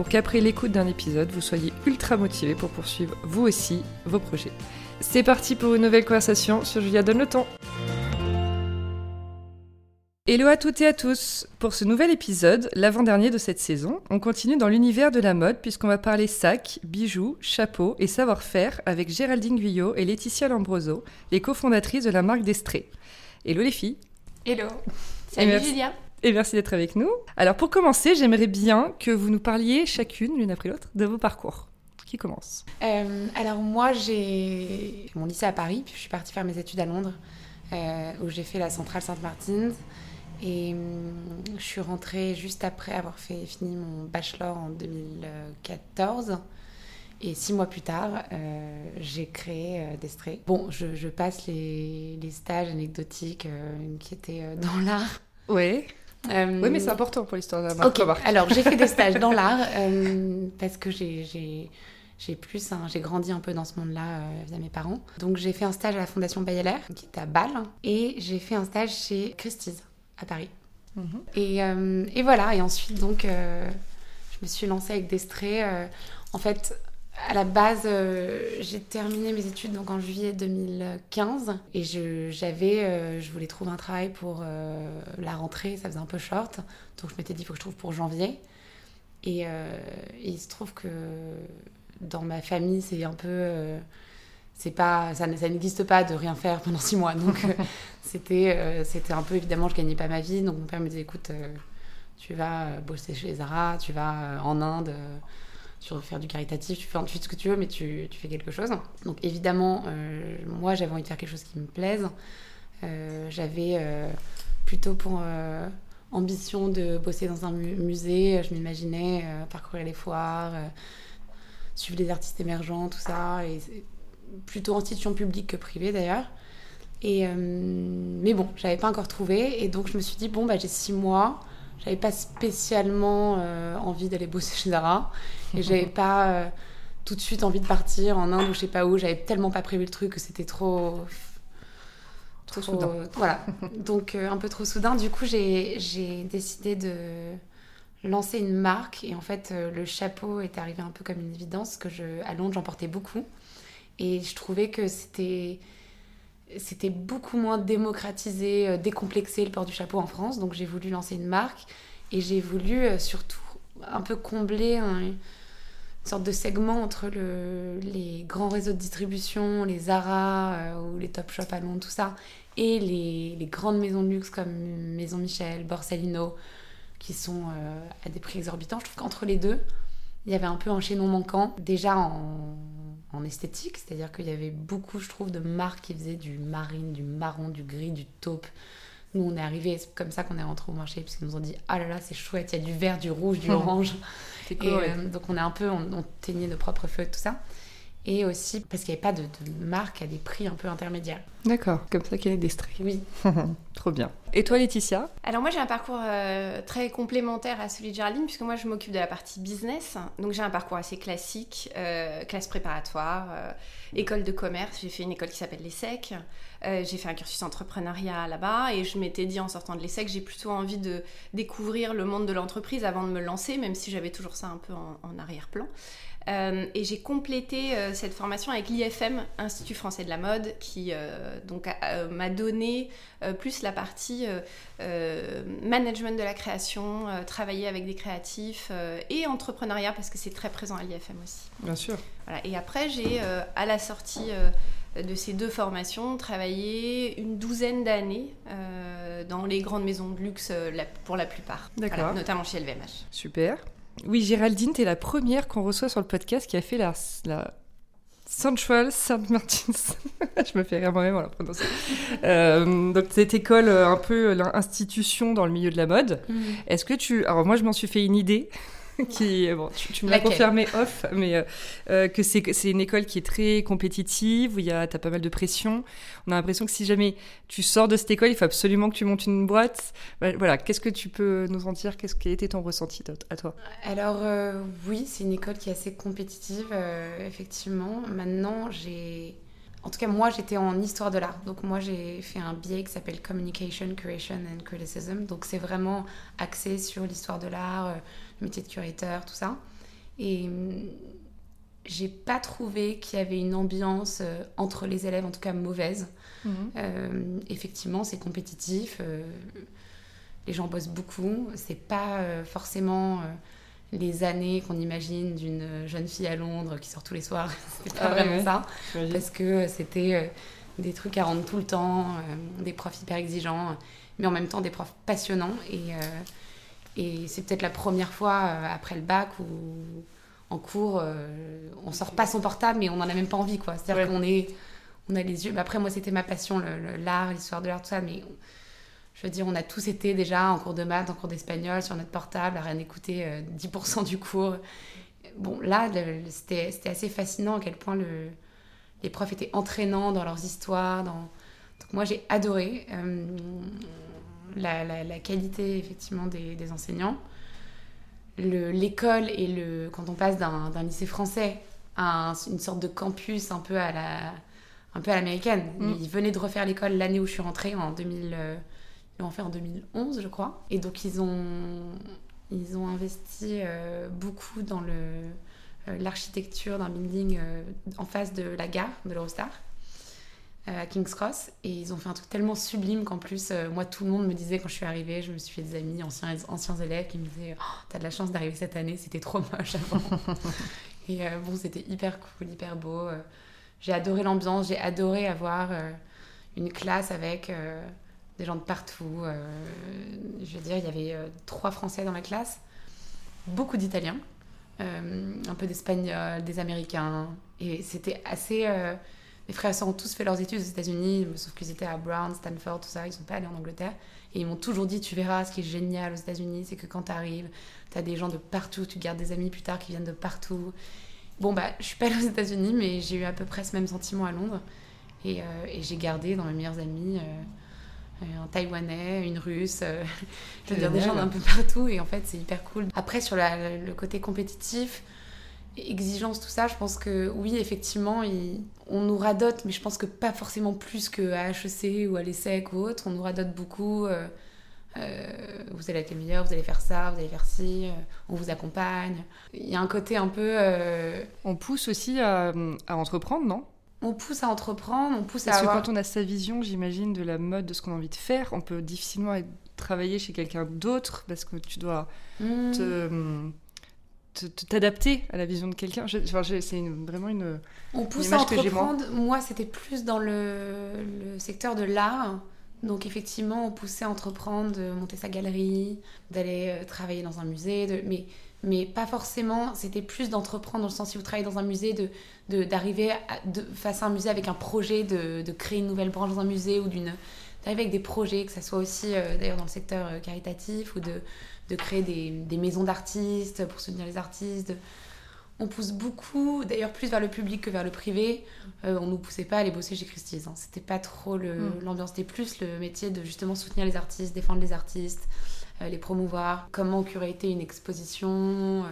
pour qu'après l'écoute d'un épisode, vous soyez ultra motivé pour poursuivre vous aussi vos projets. C'est parti pour une nouvelle conversation sur Julia Donne le temps. Hello à toutes et à tous Pour ce nouvel épisode, l'avant-dernier de cette saison, on continue dans l'univers de la mode puisqu'on va parler sacs, bijoux, chapeaux et savoir-faire avec Géraldine Guyot et Laetitia Lambroso, les cofondatrices de la marque d'Estrée. Hello les filles Hello Salut Julia et merci d'être avec nous. Alors pour commencer, j'aimerais bien que vous nous parliez chacune, l'une après l'autre, de vos parcours. Qui commence euh, Alors moi, j'ai mon lycée à Paris, puis je suis partie faire mes études à Londres, euh, où j'ai fait la centrale Sainte-Martine. Et hum, je suis rentrée juste après avoir fait fini mon bachelor en 2014. Et six mois plus tard, euh, j'ai créé euh, Destré. Bon, je, passe les, les, stages anecdotiques qui étaient dans l'art. Oui. Euh, oui, mais c'est important pour l'histoire de la marque. Alors, j'ai fait des stages dans l'art euh, parce que j'ai j'ai plus hein, j'ai grandi un peu dans ce monde-là euh, via mes parents. Donc j'ai fait un stage à la Fondation Bayeler qui est à Bâle et j'ai fait un stage chez Christie's à Paris. Mhm. et, et, voilà et ensuite donc je me suis lancée avec Destré. en fait à la base, euh, j'ai terminé mes études donc en juillet 2015 et je, j'avais, euh, je voulais trouver un travail pour euh, la rentrée, ça faisait un peu short, donc je m'étais dit il faut que je trouve pour janvier. Et, il se trouve que dans ma famille, c'est un peu, c'est pas, ça, ça n'existe pas de rien faire pendant six mois, donc c'était, c'était un peu évidemment, je gagnais pas ma vie, donc mon père me disait écoute, tu vas bosser chez Zara, tu vas en Inde tu veux faire du caritatif, tu fais, fais ce que tu veux, mais tu, fais quelque chose. Donc évidemment, euh, moi j'avais envie de faire quelque chose qui me plaise. Euh, j'avais euh, plutôt pour ambition de bosser dans un musée. Je m'imaginais parcourir les foires, suivre les artistes émergents, tout ça. Et plutôt institution publique que privée d'ailleurs. Et, mais bon, j'avais pas encore trouvé. Et donc je me suis dit, bon, bah, j'ai six mois. J'avais pas spécialement envie d'aller bosser chez Zara. Et j'avais pas euh, tout de suite envie de partir en Inde ou je sais pas où. J'avais tellement pas prévu le truc que c'était trop. Trop, soudain. Voilà. Donc euh, un peu trop soudain. Du coup, j'ai décidé de lancer une marque. Et en fait, euh, le chapeau est arrivé un peu comme une évidence. que je, À Londres, j'en portais beaucoup. Et je trouvais que c'était c'était beaucoup moins démocratisé, décomplexé le port du chapeau en France. Donc j'ai voulu lancer une marque et j'ai voulu surtout un peu combler un, sorte de segment entre le, les grands réseaux de distribution, les Zara euh, ou les Top Shop à Londres, tout ça, et les, les, grandes maisons de luxe comme Maison Michel, Borsalino, qui sont euh, à des prix exorbitants. Je trouve qu'entre les deux, il y avait un peu un chaînon manquant, déjà en, en esthétique, c'est-à-dire qu'il y avait beaucoup, je trouve, de marques qui faisaient du marine, du marron, du gris, du taupe. Nous, on est arrivé, c'est comme ça qu'on est rentré au marché, puisqu'ils nous ont dit Ah là là, c'est chouette, il y a du vert, du rouge, du orange. Euh, donc on est un peu, on, teignait nos propres feux, tout ça. Et aussi parce qu'il n'y avait pas de, marque à des prix un peu intermédiaires. D'accord, comme ça qu'elle est destrée. Oui. Trop bien. Et toi, Laetitia? Alors moi, j'ai un parcours euh, très complémentaire à celui de Géraldine, puisque moi, je m'occupe de la partie business. Donc j'ai un parcours assez classique, euh, classe préparatoire, école de commerce. J'ai fait une école qui s'appelle l'ESSEC. j'ai fait un cursus entrepreneuriat là-bas et je m'étais dit en sortant de l'ESSEC, j'ai plutôt envie de découvrir le monde de l'entreprise avant de me lancer, même si j'avais toujours ça un peu en arrière-plan. Euh, et j'ai complété euh, cette formation avec l'IFM, Institut français de la mode, qui euh, donc m'a donné plus la partie management de la création, travailler avec des créatifs et entrepreneuriat parce que c'est très présent à l'IFM aussi. Bien sûr. Voilà. Et après, j'ai à la sortie de ces deux formations travaillé une douzaine d'années dans les grandes maisons de luxe pour la plupart, notamment chez LVMH. Super. Oui, Géraldine, tu es la première qu'on reçoit sur le podcast qui a fait la, la Central Saint Martins. je me fais rire moi-même en la prononçant. euh, donc, cette école, euh, un peu l'institution dans le milieu de la mode. Mm. Est-ce que tu. Alors, moi, je m'en suis fait une idée. qui, bon, tu, me l'as confirmé off, mais euh, euh, que c'est une école qui est très compétitive, où a, as pas mal de pression. On a l'impression que si jamais tu sors de cette école, il faut absolument que tu montes une boîte. Voilà, qu'est-ce que tu peux nous en dire? Qu'est-ce qui était ton ressenti à toi? Alors euh, oui, c'est une école qui est assez compétitive, effectivement. Maintenant, j'ai en tout cas, moi, j'étais en histoire de l'art. Donc, moi, j'ai fait un biais qui s'appelle Communication, Curation and Criticism. Donc, c'est vraiment axé sur l'histoire de l'art, le métier de curateur, tout ça. Et hum, j'ai pas trouvé qu'il y avait une ambiance euh, entre les élèves, en tout cas mauvaise. Mhm. Euh, effectivement, c'est compétitif. les gens bossent beaucoup. C'est pas forcément les années qu'on imagine d'une jeune fille à Londres qui sort tous les soirs. c'était pas ah vraiment ça. Parce que c'était euh, des trucs à rendre tout le temps, euh, des profs hyper exigeants, mais en même temps des profs passionnants. Et, euh, et c'est peut-être la première fois après le bac où en cours, on sort pas son portable, mais on en a même pas envie. quoi. C'est-à-dire qu'on est, on a les yeux. après, moi, c'était ma passion, l'art, l'histoire de l'art, tout ça, mais je veux dire, on a tous été déjà en cours de maths, en cours d'espagnol, sur notre portable, à rien écouter 10% euh, du cours. Bon, là, c'était assez fascinant à quel point le, les profs étaient entraînants dans leurs histoires. Dans... Donc moi, j'ai adoré euh, la, la, qualité, effectivement, des, des enseignants. L'école et le... Quand on passe d'un lycée français à une sorte de campus un peu à la un peu à l'américaine. Mm. Ils venaient de refaire l'école l'année où je suis rentrée, en 2000, l'ont fait en 2011, je crois. Et donc, ils ont, ils ont investi euh, beaucoup dans le, euh, l'architecture d'un building euh, en face de la gare de l'Eurostar à King's Cross et ils ont fait un truc tellement sublime qu'en plus moi tout le monde me disait quand je suis arrivée je me suis fait des amis anciens, anciens élèves qui me disaient oh, t'as de la chance d'arriver cette année c'était trop moche avant et bon c'était hyper cool hyper beau j'ai adoré l'ambiance j'ai adoré avoir une classe avec des gens de partout. Euh, je veux dire, il y avait euh, trois Français dans ma classe, beaucoup d'Italiens, euh, un peu d'Espagnols, des Américains. Et c'était assez. Mes frères et ont tous fait leurs études aux États-Unis, sauf qu'ils étaient à Brown, Stanford, tout ça. Ils sont pas allés en Angleterre. Et ils m'ont toujours dit Tu verras, ce qui est génial aux États-Unis, c'est que quand tu arrives, tu as des gens de partout, tu gardes des amis plus tard qui viennent de partout. Bon, bah, je suis pas allée aux États-Unis, mais j'ai eu à peu près ce même sentiment à Londres. Et, et j'ai gardé dans mes meilleurs amis un Taïwanais, une Russe, euh, je veux dire des gens d'un peu partout et en fait c'est hyper cool. Après sur le côté compétitif, exigence, tout ça, je pense que oui effectivement on nous radote, mais je pense que pas forcément plus qu'à HEC ou à l'ESSEC ou autre, on nous radote beaucoup. Euh, euh, vous allez être les meilleurs, vous allez faire ça, vous allez faire ci, on vous accompagne. Il y a un côté un peu... On pousse aussi à entreprendre, non? on pousse à entreprendre, on pousse Parce à. Parce que quand on a sa vision, j'imagine, de la mode, de ce qu'on a envie de faire, on peut difficilement travailler chez quelqu'un d'autre parce que tu dois hmm. te t'adapter à la vision de quelqu'un. c'est vraiment une. On pousse à entreprendre. Moi, c'était plus dans le, le secteur de l'art. Donc effectivement, on poussait à entreprendre, de monter sa galerie, d'aller euh, travailler dans un musée. De... Mais mais pas forcément. C'était plus d'entreprendre dans le sens si vous travaillez dans un musée, de, d'arriver de, face à un musée avec un projet, de, de, créer une nouvelle branche dans un musée ou d'une d'arriver avec des projets, que ça soit aussi euh, d'ailleurs dans le secteur euh, caritatif ou de, de créer des, des maisons d'artistes pour soutenir les artistes. On pousse beaucoup, d'ailleurs plus vers le public que vers le privé. Euh, on nous poussait pas à aller bosser chez Christie's. Hein. C'était pas trop le, mm. l'ambiance, c'était plus le métier de justement soutenir les artistes, défendre les artistes. Euh, les promouvoir, comment curater une exposition, euh,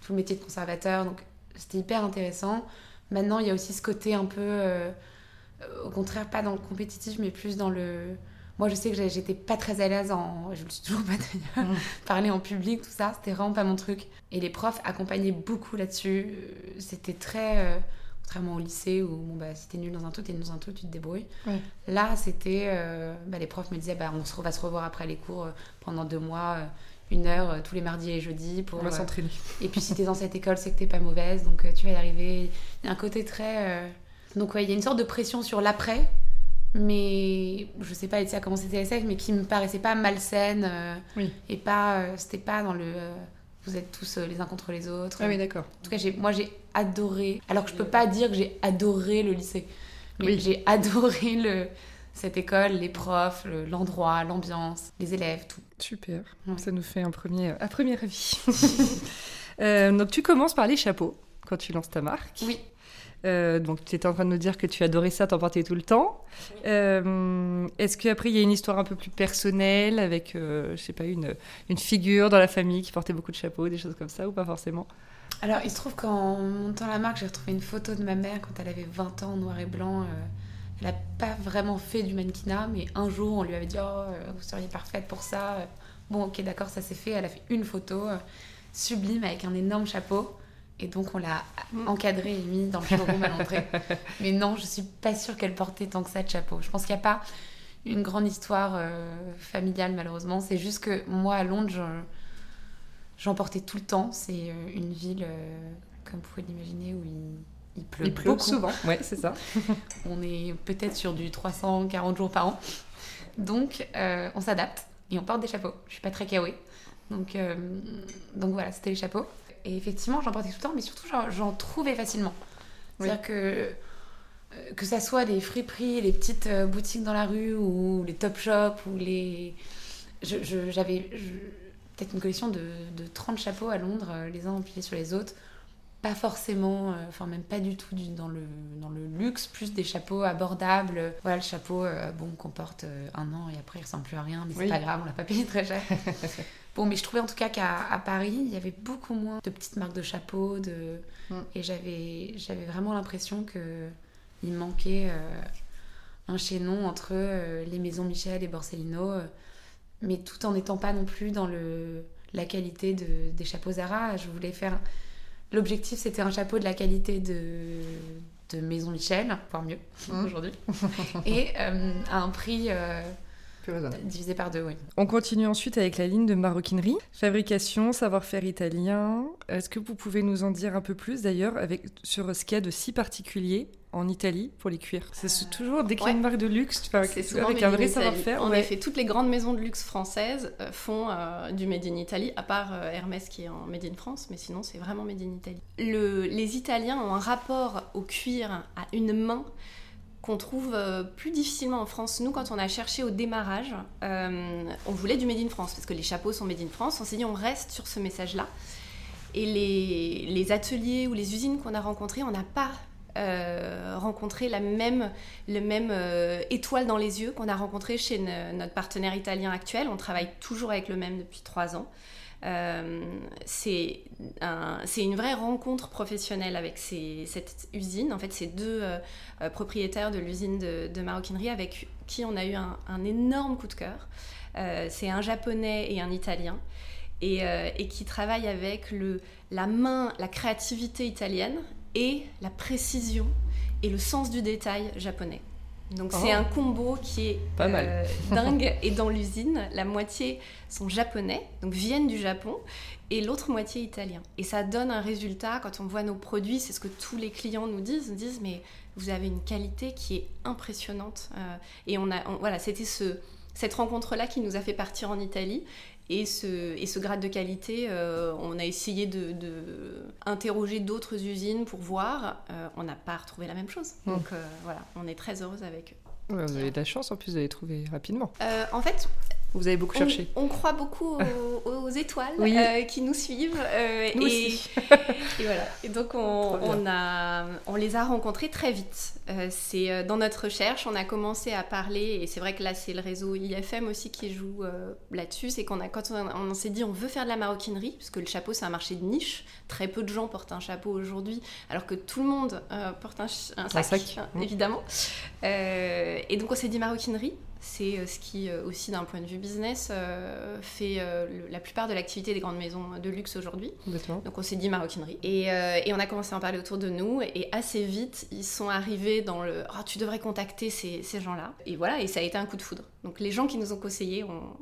tout le métier de conservateur. Donc c'était hyper intéressant. Maintenant, il y a aussi ce côté un peu, au contraire, pas dans le compétitif, mais plus dans le. Moi, je sais que j'étais pas très à l'aise en. Je le suis toujours pas d'ailleurs. Mm. Parler en public, tout ça, c'était vraiment pas mon truc. Et les profs accompagnaient beaucoup là-dessus. C'était très contrairement au lycée où bon, bah, si t'es nul dans un truc, t'es nul dans un truc, tu te débrouilles. Là, c'était. Euh, bah, les profs me disaient bah, on se, va se revoir après les cours euh, pendant deux mois, euh, une heure, tous les mardis et jeudis. Pour, on va s'entraîner. et puis si t'es dans cette école, c'est que t'es pas mauvaise, donc tu vas y arriver. Il y a un côté très. Donc, ouais, il y a une sorte de pression sur l'après, mais je sais pas comment c'était SF, mais qui me paraissait pas malsaine. oui. Et pas. c'était pas dans le vous êtes tous les uns contre les autres. Ah oui, d'accord. En tout cas, moi, j'ai adoré. Alors que je peux pas dire que j'ai adoré le lycée. Mais j'ai adoré le, cette école, les profs, l'endroit, l'ambiance, les élèves, tout. Super. Ça nous fait un premier, un premier avis. donc tu commences par les chapeaux quand tu lances ta marque. Oui. Euh, donc tu étais en train de nous dire que tu adorais ça, t'en portais tout le temps. Euh, est-ce qu'après il y a une histoire un peu plus personnelle avec, euh, je sais pas, une, figure dans la famille qui portait beaucoup de chapeaux, des choses comme ça ou pas forcément? Alors il se trouve qu'en montant la marque, j'ai retrouvé une photo de ma mère quand elle avait 20 ans, noir et blanc. elle n'a pas vraiment fait du mannequinat, mais un jour on lui avait dit Oh, vous seriez parfaite pour ça. Bon, ok, d'accord, ça s'est fait. Elle a fait une photo sublime avec un énorme chapeau. Et donc, on l'a mm. encadrée et mis dans le showroom à l'entrée. Mais non, je suis pas sûre qu'elle portait tant que ça de chapeau. Je pense qu'il n'y a pas une grande histoire euh, familiale, malheureusement. C'est juste que moi, à Londres, j'en portais tout le temps. C'est euh, une ville, euh, comme vous pouvez l'imaginer, où il, pleut, il pleut beaucoup. souvent. Oui, c'est ça. on est peut-être sur du 340 jours par an. Donc, on s'adapte et on porte des chapeaux. Je suis pas très kawaii. Donc, donc voilà, c'était les chapeaux. Et effectivement, j'en portais tout le temps, mais surtout, j'en trouvais facilement. C'est-à-dire que euh, que ça soit les friperies, les petites euh, boutiques dans la rue, ou les top shops, ou les... J'avais peut-être une collection de, de, 30 chapeaux à Londres, euh, les uns empilés sur les autres. Pas forcément, enfin même pas du tout dans, le, dans le luxe, plus des chapeaux abordables. Voilà, le chapeau, bon, qu'on porte un an et après il ressemble plus à rien, mais c'est pas grave, on l'a pas payé très cher. Bon, mais je trouvais en tout cas qu'à Paris, il y avait beaucoup moins de petites marques de chapeaux. De... Mm. Et j'avais, j'avais vraiment l'impression qu'il manquait euh, un chaînon entre euh, les maisons Michel et Borsellino, euh, mais tout en n'étant pas non plus dans le, la qualité de, des chapeaux Zara. Je voulais faire. L'objectif, c'était un chapeau de la qualité de, de Maison Michel, voire mieux mm. aujourd'hui, et à un prix Divisé par deux, oui. On continue ensuite avec la ligne de maroquinerie. Fabrication, savoir-faire italien. Est-ce que vous pouvez nous en dire un peu plus d'ailleurs avec, sur ce qu'il y a de si particulier en Italie pour les cuirs? C'est euh, toujours dès qu'il y a une marque de luxe, c'est avec un vrai savoir-faire. En effet, toutes les grandes maisons de luxe françaises euh, font euh, du Made in Italy, à part Hermès qui est en Made in France, mais sinon c'est vraiment Made in Italy. Le, les Italiens ont un rapport au cuir à une main qu'on trouve euh, plus difficilement en France. Nous, quand on a cherché au démarrage, euh, on voulait du Made in France, parce que les chapeaux sont Made in France. On s'est dit, on reste sur ce message-là. Et les, ateliers ou les usines qu'on a rencontrées, on n'a pas euh, rencontré la même, le même étoile dans les yeux qu'on a rencontré chez notre partenaire italien actuel. On travaille toujours avec le même depuis trois ans. Euh, c'est une vraie rencontre professionnelle avec cette usine. En fait, c'est deux euh, propriétaires de l'usine de, maroquinerie avec qui on a eu un, énorme coup de cœur. Euh, c'est un japonais et un italien. Et, qui travaillent avec la main, la créativité italienne et la précision et le sens du détail japonais. Donc c'est oh. un combo qui est Pas mal. Euh, dingue. et dans l'usine, la moitié sont japonais, donc viennent du Japon, et l'autre moitié italien. Et ça donne un résultat, quand on voit nos produits, c'est ce que tous les clients nous disent, ils disent mais vous avez une qualité qui est impressionnante. Euh, et on a, voilà, c'était ce, cette rencontre-là qui nous a fait partir en Italie. Et ce, et ce grade de qualité, euh, on a essayé de, interroger d'autres usines pour voir. Euh, on n'a pas retrouvé la même chose. Hmm. Donc euh, voilà, on est très heureuse avec eux. vous avez de la chance en plus de les trouver rapidement. en fait, vous avez beaucoup cherché. On, croit beaucoup aux, étoiles euh, qui nous suivent. Euh, nous et, aussi. et, voilà. Et donc on, a, on les a rencontrés très vite. Euh, c'est dans notre recherche, on a commencé à parler et c'est vrai que là c'est le réseau IFM aussi qui joue là-dessus. C'est qu'on a quand on, s'est dit on veut faire de la maroquinerie parce que le chapeau c'est un marché de niche. Très peu de gens portent un chapeau aujourd'hui, alors que tout le monde porte un, sac, évidemment. et donc on s'est dit maroquinerie c'est euh, ce qui, euh, aussi d'un point de vue business, euh, fait la plupart de l'activité des grandes maisons de luxe aujourd'hui. Donc on s'est dit maroquinerie. Et, et, on a commencé à en parler autour de nous. Et assez vite, ils sont arrivés dans le oh, tu devrais contacter ces, ces gens-là. Et voilà, et ça a été un coup de foudre. Donc les gens qui nous ont conseillés ont,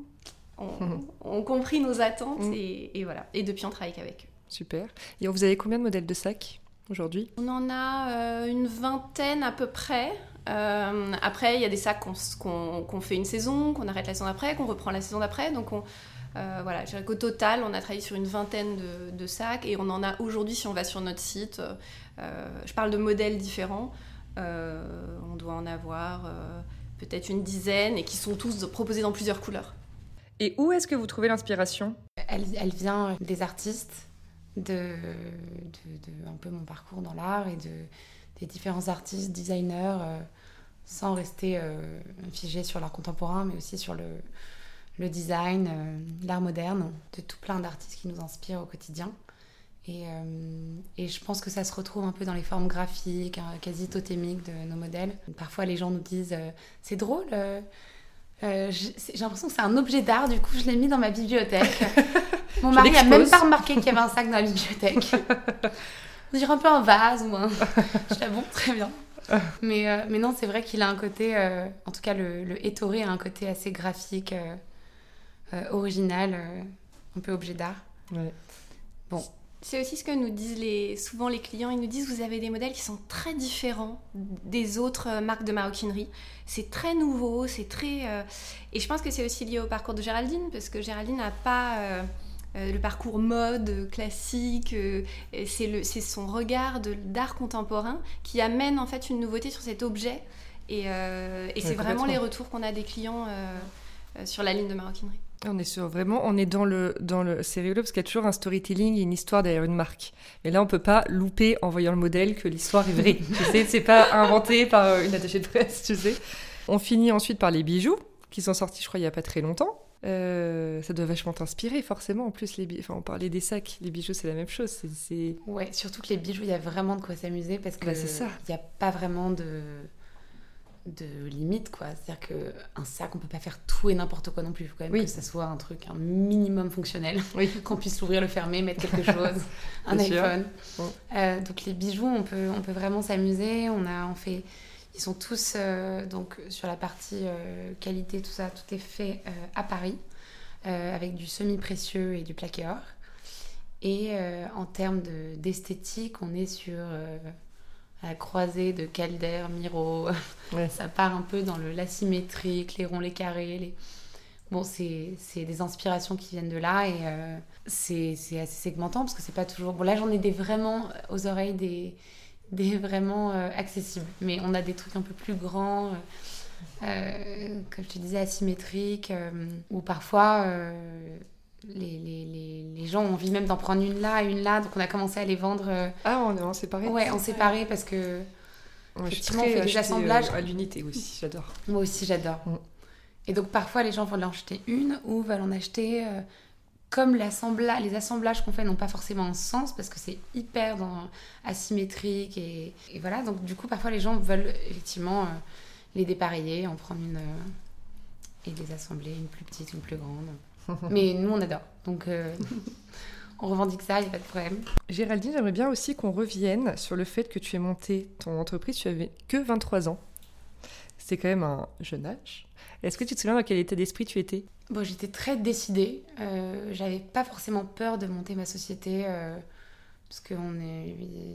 ont, compris nos attentes. Mm. Et, et, voilà. Et depuis, on travaille qu'avec eux. Super. Et vous avez combien de modèles de sacs aujourd'hui? On en a une vingtaine à peu près. Euh, après, il y a des sacs qu'on fait une saison, qu'on arrête la saison d'après, qu'on reprend la saison d'après. Donc, on, euh, voilà, je dirais qu'au total, on a travaillé sur une vingtaine de, sacs et on en a aujourd'hui, si on va sur notre site, euh, je parle de modèles différents, on doit en avoir peut-être une dizaine et qui sont tous proposés dans plusieurs couleurs. Et où est-ce que vous trouvez l'inspiration? Elle, elle, vient des artistes, de, un peu mon parcours dans l'art et de, des différents artistes, designers, sans rester figé sur l'art contemporain, mais aussi sur le, le design, l'art moderne, de tout plein d'artistes qui nous inspirent au quotidien. Et, et, je pense que ça se retrouve un peu dans les formes graphiques, hein, quasi totémiques de nos modèles. Parfois, les gens nous disent C'est drôle, euh, j'ai l'impression que c'est un objet d'art, du coup je l'ai mis dans ma bibliothèque. Mon mari a même pas remarqué qu'il y avait un sac dans la bibliothèque. On dirait un peu un vase ou un. Je bon, très bien. Mais, euh, mais non, c'est vrai qu'il a un côté, euh, en tout cas le, le Ettore a un côté assez graphique, original, un peu objet d'art. Ouais. Bon, c'est aussi ce que nous disent les, souvent les clients. Ils nous disent vous avez des modèles qui sont très différents des autres euh, marques de maroquinerie. C'est très nouveau, c'est très. Euh, et je pense que c'est aussi lié au parcours de Géraldine, parce que Géraldine n'a pas euh, le parcours mode classique. c'est son regard d'art contemporain qui amène en fait une nouveauté sur cet objet. Et, et c'est vraiment les retours qu'on a des clients sur la ligne de maroquinerie. On est vraiment, on est dans le, dans le, c'est rigolo parce qu'il y a toujours un storytelling et une histoire derrière une marque. Mais là, on peut pas louper en voyant le modèle que l'histoire est vraie. tu sais, c'est pas inventé par euh, une attachée de presse, tu sais. On finit ensuite par les bijoux, qui sont sortis, je crois, il y a pas très longtemps. Euh, ça doit vachement t'inspirer, forcément. En plus, les enfin, on parlait des sacs, les bijoux, c'est la même chose. C'est, Ouais, surtout que les bijoux, il y a vraiment de quoi s'amuser parce bah, que ça. Il n'y a pas vraiment de de limite quoi. C'est à dire que un sac on peut pas faire tout et n'importe quoi non plus. Il faut quand même que ça soit un truc un minimum fonctionnel. Qu'on puisse l'ouvrir le fermer mettre quelque chose. Un iPhone. Euh, donc les bijoux on peut on peut vraiment s'amuser. On a on fait ils sont tous euh, donc sur la partie euh, qualité tout ça tout est fait à Paris avec du semi précieux et du plaqué or et en termes d'esthétique on est sur à croisée de Calder, Miro. ça part un peu dans l'asymétrique, les ronds, les carrés. Les... Bon, c'est des inspirations qui viennent de là et euh, c'est assez segmentant parce que c'est pas toujours. Bon, là, j'en ai des vraiment aux oreilles, des, des vraiment euh, accessibles. Mais on a des trucs un peu plus grands. Euh, comme je te disais, asymétriques, ou parfois les, les, les, gens ont envie même d'en prendre une là, une là, donc on a commencé à les vendre. Euh, ah, on est en séparé Ouais, en séparé parce que. effectivement, on fait des assemblages. Euh, à l'unité aussi, j'adore. Moi aussi, j'adore. Mm. Et donc parfois, les gens vont en acheter une ou veulent en acheter. Euh, comme les assemblages qu'on fait n'ont pas forcément un sens parce que c'est hyper dans, asymétrique et, et, voilà. Donc du coup, parfois, les gens veulent effectivement les dépareiller, en prendre une et les assembler, une plus petite, une plus grande. Mais nous, on adore. Donc, euh, on revendique ça, il n'y a pas de problème. Géraldine, j'aimerais bien aussi qu'on revienne sur le fait que tu aies monté ton entreprise, tu avais que 23 ans. C'était quand même un jeune âge. Est-ce que tu te souviens dans quel état d'esprit tu étais? Bon, j'étais très décidée. Euh, J'avais pas forcément peur de monter ma société euh, parce qu'on est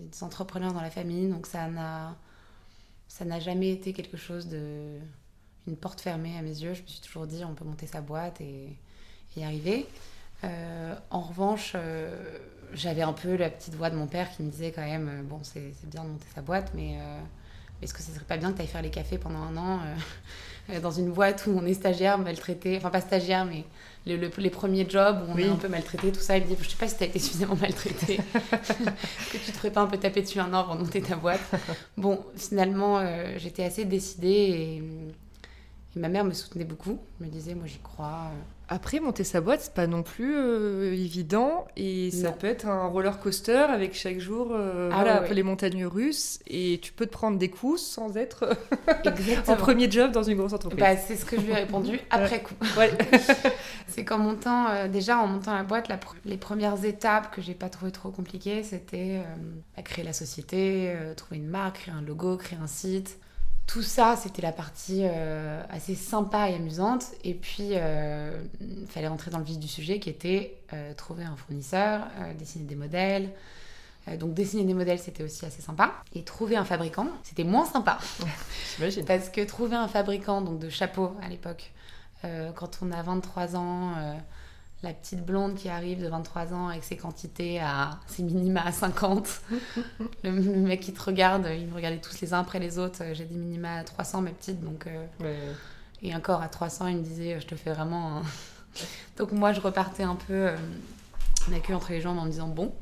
des entrepreneurs dans la famille, donc ça n'a ça n'a jamais été quelque chose de une porte fermée à mes yeux. Je me suis toujours dit on peut monter sa boîte et y arriver. Euh, en revanche, j'avais un peu la petite voix de mon père qui me disait quand même bon, c'est bien de monter sa boîte, mais est-ce que ce serait pas bien que tu ailles faire les cafés pendant un an dans une boîte où on est stagiaire, maltraité, enfin pas stagiaire, mais les premiers jobs où on est un peu maltraité, tout ça. Il me dit Je sais pas si tu as été suffisamment maltraité, que tu te ferais pas un peu taper dessus un an avant de monter ta boîte? Bon, finalement, j'étais assez décidée et, ma mère me soutenait beaucoup, me disait Moi j'y crois. Après, monter sa boîte, c'est pas non plus euh, évident. Et ça peut être un roller coaster avec chaque jour euh, ah voilà, les montagnes russes. Et tu peux te prendre des coups sans être en premier job dans une grosse entreprise. Bah, c'est ce que je lui ai répondu après coup. c'est qu'en montant, euh, déjà en montant la boîte, les premières étapes que j'ai pas trouvé trop compliquées, c'était créer la société, trouver une marque, créer un logo, créer un site tout ça, c'était la partie euh, assez sympa et amusante. Et puis, il euh, fallait rentrer dans le vif du sujet qui était euh, trouver un fournisseur, dessiner des modèles. donc, dessiner des modèles, c'était aussi assez sympa. Et trouver un fabricant, c'était moins sympa. J'imagine. Parce que trouver un fabricant donc de chapeaux à l'époque, quand on a 23 ans la petite blonde qui arrive de 23 ans avec ses quantités à ses minima à 50. le, mec qui te regarde, il me regardait tous les uns après les autres. J'ai des minima à 300, ma petite, donc. Euh, et encore à 300, il me disait Je te fais vraiment. donc moi, je repartais un peu. Euh, la queue entre les jambes en me disant bon,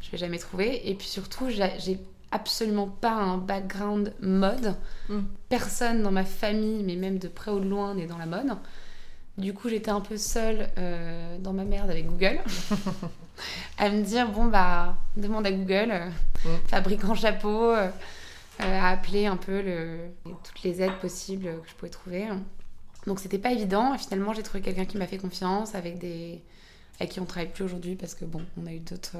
je vais jamais trouver. Et puis surtout, j'ai absolument pas un background mode. Mm. Personne dans ma famille, mais même de près ou de loin, n'est dans la mode. Du coup, j'étais un peu seule euh, dans ma merde avec Google, à me dire bon bah demande à Google, euh, mm. fabricant chapeau, euh, à appeler un peu le, toutes les aides possibles que je pouvais trouver. Donc c'était pas évident. Et finalement, j'ai trouvé quelqu'un qui m'a fait confiance, avec des avec qui on travaille plus aujourd'hui parce que bon, on a eu d'autres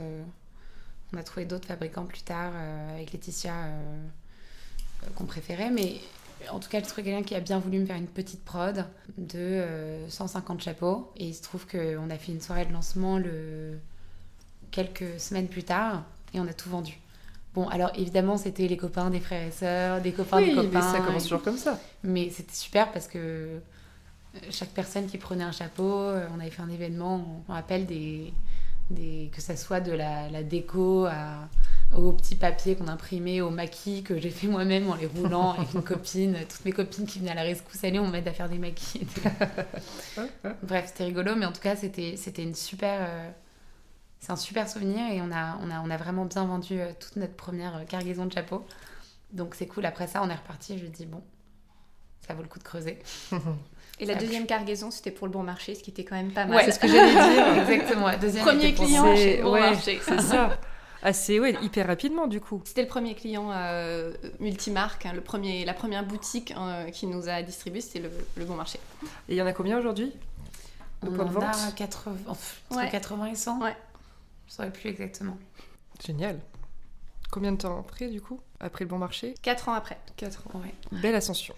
on a trouvé d'autres fabricants plus tard avec Laetitia qu'on préférait. Mais en tout cas, j'ai trouvé quelqu'un qui a bien voulu me faire une petite prod de 150 chapeaux. Et il se trouve qu'on a fait une soirée de lancement le... quelques semaines plus tard et on a tout vendu. Bon, alors évidemment, c'était les copains des frères et sœurs, des copains des copains. Mais ça commence toujours comme ça. Mais c'était super parce que chaque personne qui prenait un chapeau, on avait fait un événement, on rappelle des, que ça soit de la, déco à, aux petits papiers qu'on imprimait, aux maquis que j'ai fait moi-même en les roulant avec une copine. Toutes mes copines qui venaient à la rescousse allez, on m'aide à faire des maquis. Bref, c'était rigolo, mais en tout cas, c'était, c'était une super. Euh, c'est un super souvenir et on a, on a, on a vraiment bien vendu euh, toute notre première euh, cargaison de chapeaux. Donc c'est cool. Après ça, on est reparti et je me dis, bon, ça vaut le coup de creuser. Et la deuxième cargaison, c'était pour le bon marché, ce qui était quand même pas mal. Ouais, c'est ce que j'allais dire. Exactement. Deuxième premier client chez bon marché. C'est ça. Assez, ouais, hyper rapidement du coup. C'était le premier client euh, multimarque, hein, le premier, la première boutique euh, qui nous a distribué, c'était le, bon marché. Et il y en a combien aujourd'hui? On en vente? a 80, entre 80 et 100. Ouais. Je ne saurais plus exactement. Génial. Combien de temps après du coup? Après le bon marché? 4 ans après. 4 ans. Ouais. Belle ascension.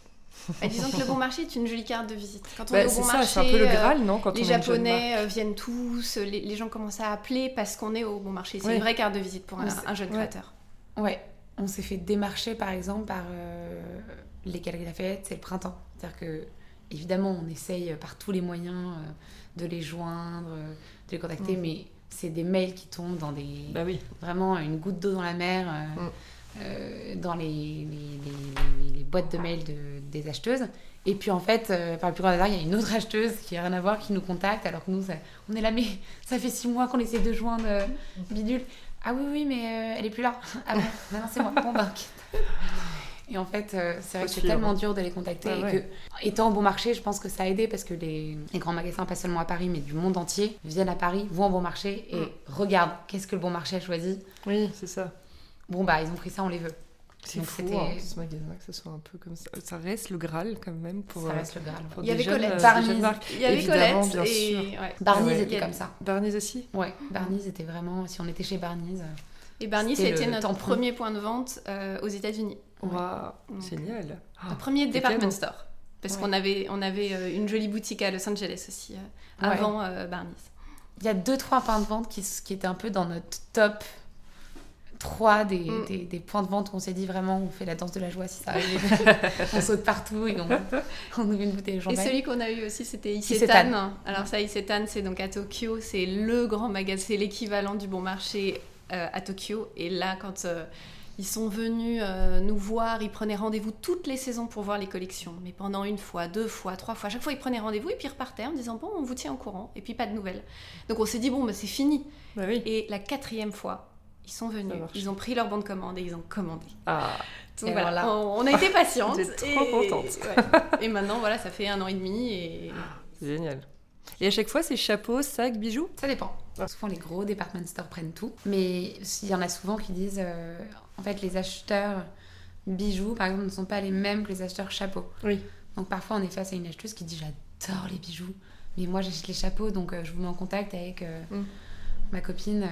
Et disons que le bon marché est une jolie carte de visite. Quand on bah, est au bon marché, c'est un peu le euh, Graal, non Les Japonais euh, viennent tous, les, gens commencent à appeler parce qu'on est au bon marché. C'est une vraie carte de visite pour un, jeune créateur. Ouais, on s'est fait démarcher par exemple par euh, les Galeries Lafayette, c'est le printemps. C'est-à-dire que, évidemment, on essaye par tous les moyens de les joindre, de les contacter, mm. mais c'est des mails qui tombent dans des. Bah oui. Vraiment une goutte d'eau dans la mer. Mm. Euh, dans les, les, boîtes de mail de, des acheteuses. Et puis en fait, euh, par le plus grand hasard, il y a une autre acheteuse qui n'a rien à voir, qui nous contacte, alors que nous, on est là, mais ça fait six mois qu'on essaie de joindre euh, Bidule. Ah oui, oui, mais elle est plus là. Ah bon, non, c'est moi. Bon, bah, Et en fait, c'est vrai que c'est tellement dur de les contacter. Ah et que, étant au bon marché, je pense que ça a aidé parce que les, les, grands magasins, pas seulement à Paris, mais du monde entier, viennent à Paris, vont au bon marché et mm. regardent qu'est-ce que le bon marché a choisi. Oui, c'est ça. Bon, bah, ils ont pris ça, on les veut. C'est fou hein, ce magasin que ce soit un peu comme ça. Ça reste le Graal quand même pour. Ça reste le Graal. il y avait Colette. Barnies. Il y avait Colette. Bien et... sûr. Ouais. Barnies était comme ça. Barnies aussi Ouais, Barnies était vraiment. Si on était chez Barnies. Et Barnies, c'était notre premier point de vente euh, aux États-Unis. Waouh, génial. Le ah, premier department store. Parce qu'on avait, on avait euh, une jolie boutique à Los Angeles aussi, euh, avant Barnies. Il y a deux, trois points de vente qui, qui étaient un peu dans notre top trois des, mm. des, des, points de vente où on s'est dit vraiment on fait la danse de la joie si ça arrive on saute partout et on, on ouvre une bouteille de champagne et celui qu'on a eu aussi c'était Isetan alors ça Isetan c'est donc à Tokyo c'est le grand magasin c'est l'équivalent du bon marché euh, à Tokyo et là quand euh, ils sont venus euh, nous voir, ils prenaient rendez-vous toutes les saisons pour voir les collections. Mais pendant une fois, deux fois, trois fois, chaque fois ils prenaient rendez-vous et puis ils repartaient en disant bon, on vous tient au courant. Et puis pas de nouvelles. Donc on s'est dit bon, bah, c'est fini. Bah oui. Et la quatrième fois, ils sont venus, ils ont pris leur bon de commande et ils ont commandé. Ah. Donc voilà, On, a été patiente. trop et, contente. Et maintenant, voilà, ça fait un an et demi. Et... Génial. Et à chaque fois, c'est chapeaux, sacs, bijoux? Ça dépend. Souvent, les gros department stores prennent tout. Mais il y en a souvent qui disent euh, en fait, les acheteurs bijoux, par exemple, ne sont pas les mêmes que les acheteurs chapeaux. Oui. Donc parfois, on est face à une acheteuse qui dit J'adore les bijoux, mais moi, j'achète les chapeaux, donc euh, je vous mets en contact avec euh, mm. ma copine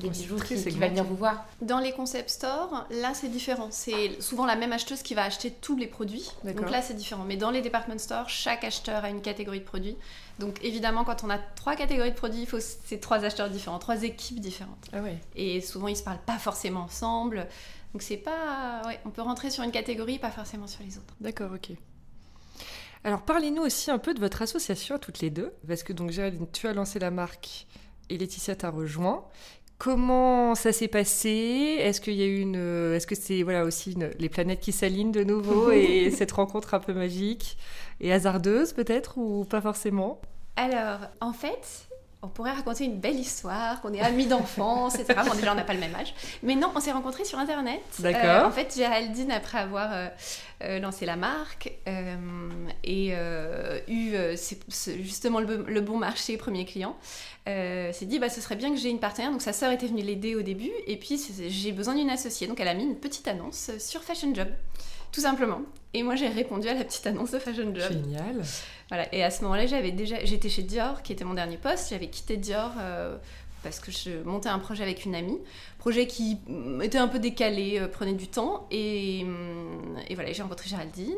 les bijoux qui, qui va venir vous voir. Dans les concept stores, là c'est différent. C'est souvent la même acheteuse qui va acheter tous les produits. Donc là c'est différent. Mais dans les department stores, chaque acheteur a une catégorie de produits. Donc évidemment, quand on a trois catégories de produits, il faut c'est trois acheteurs différents, trois équipes différentes. Ah ouais. Et souvent ils se parlent pas forcément ensemble. Donc c'est pas, ouais, on peut rentrer sur une catégorie, pas forcément sur les autres. D'accord, ok. Alors parlez-nous aussi un peu de votre association à toutes les deux, parce que donc Géraldine, tu as lancé la marque et Laetitia t'a rejoint. Comment ça s'est passé? Est-ce qu'il y a eu une, est-ce que c'est voilà aussi les planètes qui s'alignent de nouveau et cette rencontre un peu magique et hasardeuse peut-être ou pas forcément? Alors en fait, on pourrait raconter une belle histoire, qu'on est amis d'enfance, etc. Bon, déjà, on n'a pas le même âge. Mais non, on s'est rencontrés sur Internet. D'accord. en fait, Géraldine, après avoir lancé la marque et eu justement le, bon marché, premier client, s'est dit, bah, ce serait bien que j'ai une partenaire. Donc, sa sœur était venue l'aider au début. Et puis, j'ai besoin d'une associée. Donc, elle a mis une petite annonce sur Fashion Job tout simplement. Et moi, j'ai répondu à la petite annonce de Fashion Job. Génial. Et à ce moment-là, j'avais déjà, j'étais chez Dior, qui était mon dernier poste. J'avais quitté Dior euh, parce que je montais un projet avec une amie, projet qui était un peu décalé, euh, prenait du temps. Et, mm, et voilà, j'ai rencontré Géraldine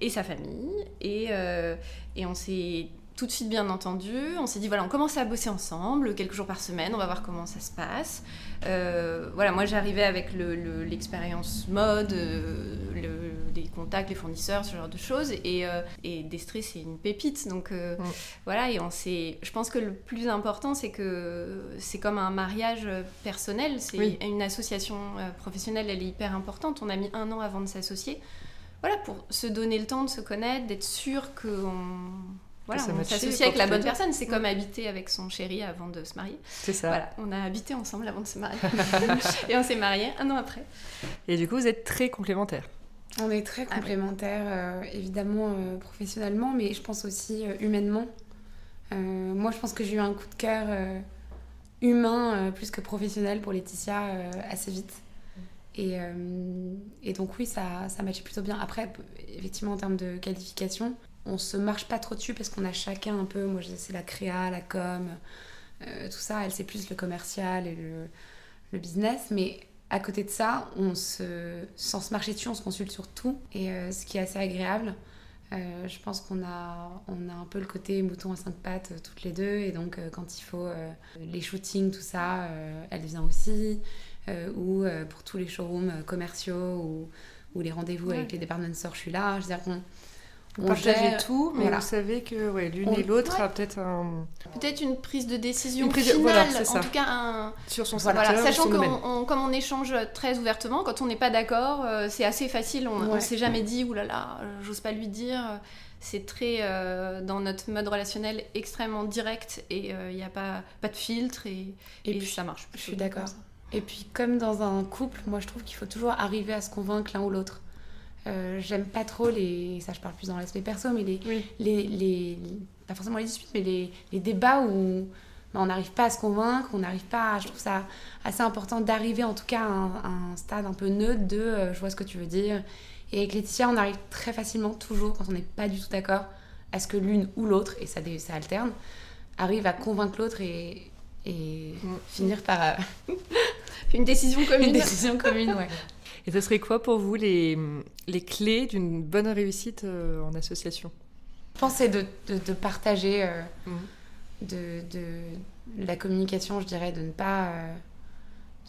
et sa famille, et, euh, et on s'est tout de suite bien entendu. On s'est dit, voilà, on commence à bosser ensemble, quelques jours par semaine, on va voir comment ça se passe. Voilà, moi j'arrivais avec l'expérience le, mode, les contacts, les fournisseurs, ce genre de choses. Et, euh, et Destri, c'est une pépite. Donc voilà, et on s'est. Je pense que le plus important, c'est que c'est comme un mariage personnel. C'est une association professionnelle, elle est hyper importante. On a mis un an avant de s'associer. Voilà, pour se donner le temps de se connaître, d'être sûr qu'on voilà, on s'associe avec la bonne personne. C'est comme habiter avec son chéri avant de se marier. C'est ça. Voilà, on a habité ensemble avant de se marier. et on s'est mariés un an après. Et du coup, vous êtes très complémentaires. On est très complémentaires, euh, évidemment euh, professionnellement, mais je pense aussi euh, humainement. moi, je pense que j'ai eu un coup de cœur humain plus que professionnel pour Laetitia assez vite. Et, et, donc oui, ça, ça matchait plutôt bien. Après, effectivement, en termes de qualification, on se marche pas trop dessus parce qu'on a chacun un peu, moi c'est la créa, la com, tout ça, elle c'est plus le commercial et le, business, mais à côté de ça, on se, sans se marcher dessus, on se consulte sur tout, et euh, ce qui est assez agréable. Euh, je pense qu'on a, on a un peu le côté mouton à cinq pattes toutes les deux, et donc quand il faut les shootings, tout ça, elle vient aussi, ou pour tous les showrooms commerciaux ou, ou les rendez-vous avec les department stores, je suis là. Je veux dire, on partageait tout, mais vous savez que ouais, l'une et l'autre a peut-être un... Peut-être une prise de décision finale, en tout cas un... Sur son voilà, Sachant que comme on échange très ouvertement, quand on n'est pas d'accord, euh, c'est assez facile, on ne s'est jamais dit « oulala, là là, j'ose pas lui dire ». C'est très, euh, dans notre mode relationnel, extrêmement direct et il euh, n'y a pas, pas de filtre et, et, ça marche. Je suis d'accord. Et puis comme dans un couple, moi je trouve qu'il faut toujours arriver à se convaincre l'un ou l'autre. Euh, j'aime pas trop les. Ça, je parle plus dans l'aspect perso, mais les, les, les, Pas forcément les disputes, mais les, les débats où bah, on n'arrive pas à se convaincre, on n'arrive pas. Je trouve ça assez important d'arriver en tout cas à un, stade un peu neutre de euh, je vois ce que tu veux dire. Et avec Laetitia, on arrive très facilement, toujours, quand on n'est pas du tout d'accord, à ce que l'une ou l'autre, et ça, ça alterne, arrive à convaincre l'autre et, et finir par. Euh, Une décision commune. Une décision commune, ouais. Et ce serait quoi pour vous les, les clés d'une bonne réussite euh, en association? Je pense de, de, partager euh, mmh. de, de, la communication, je dirais, de ne pas...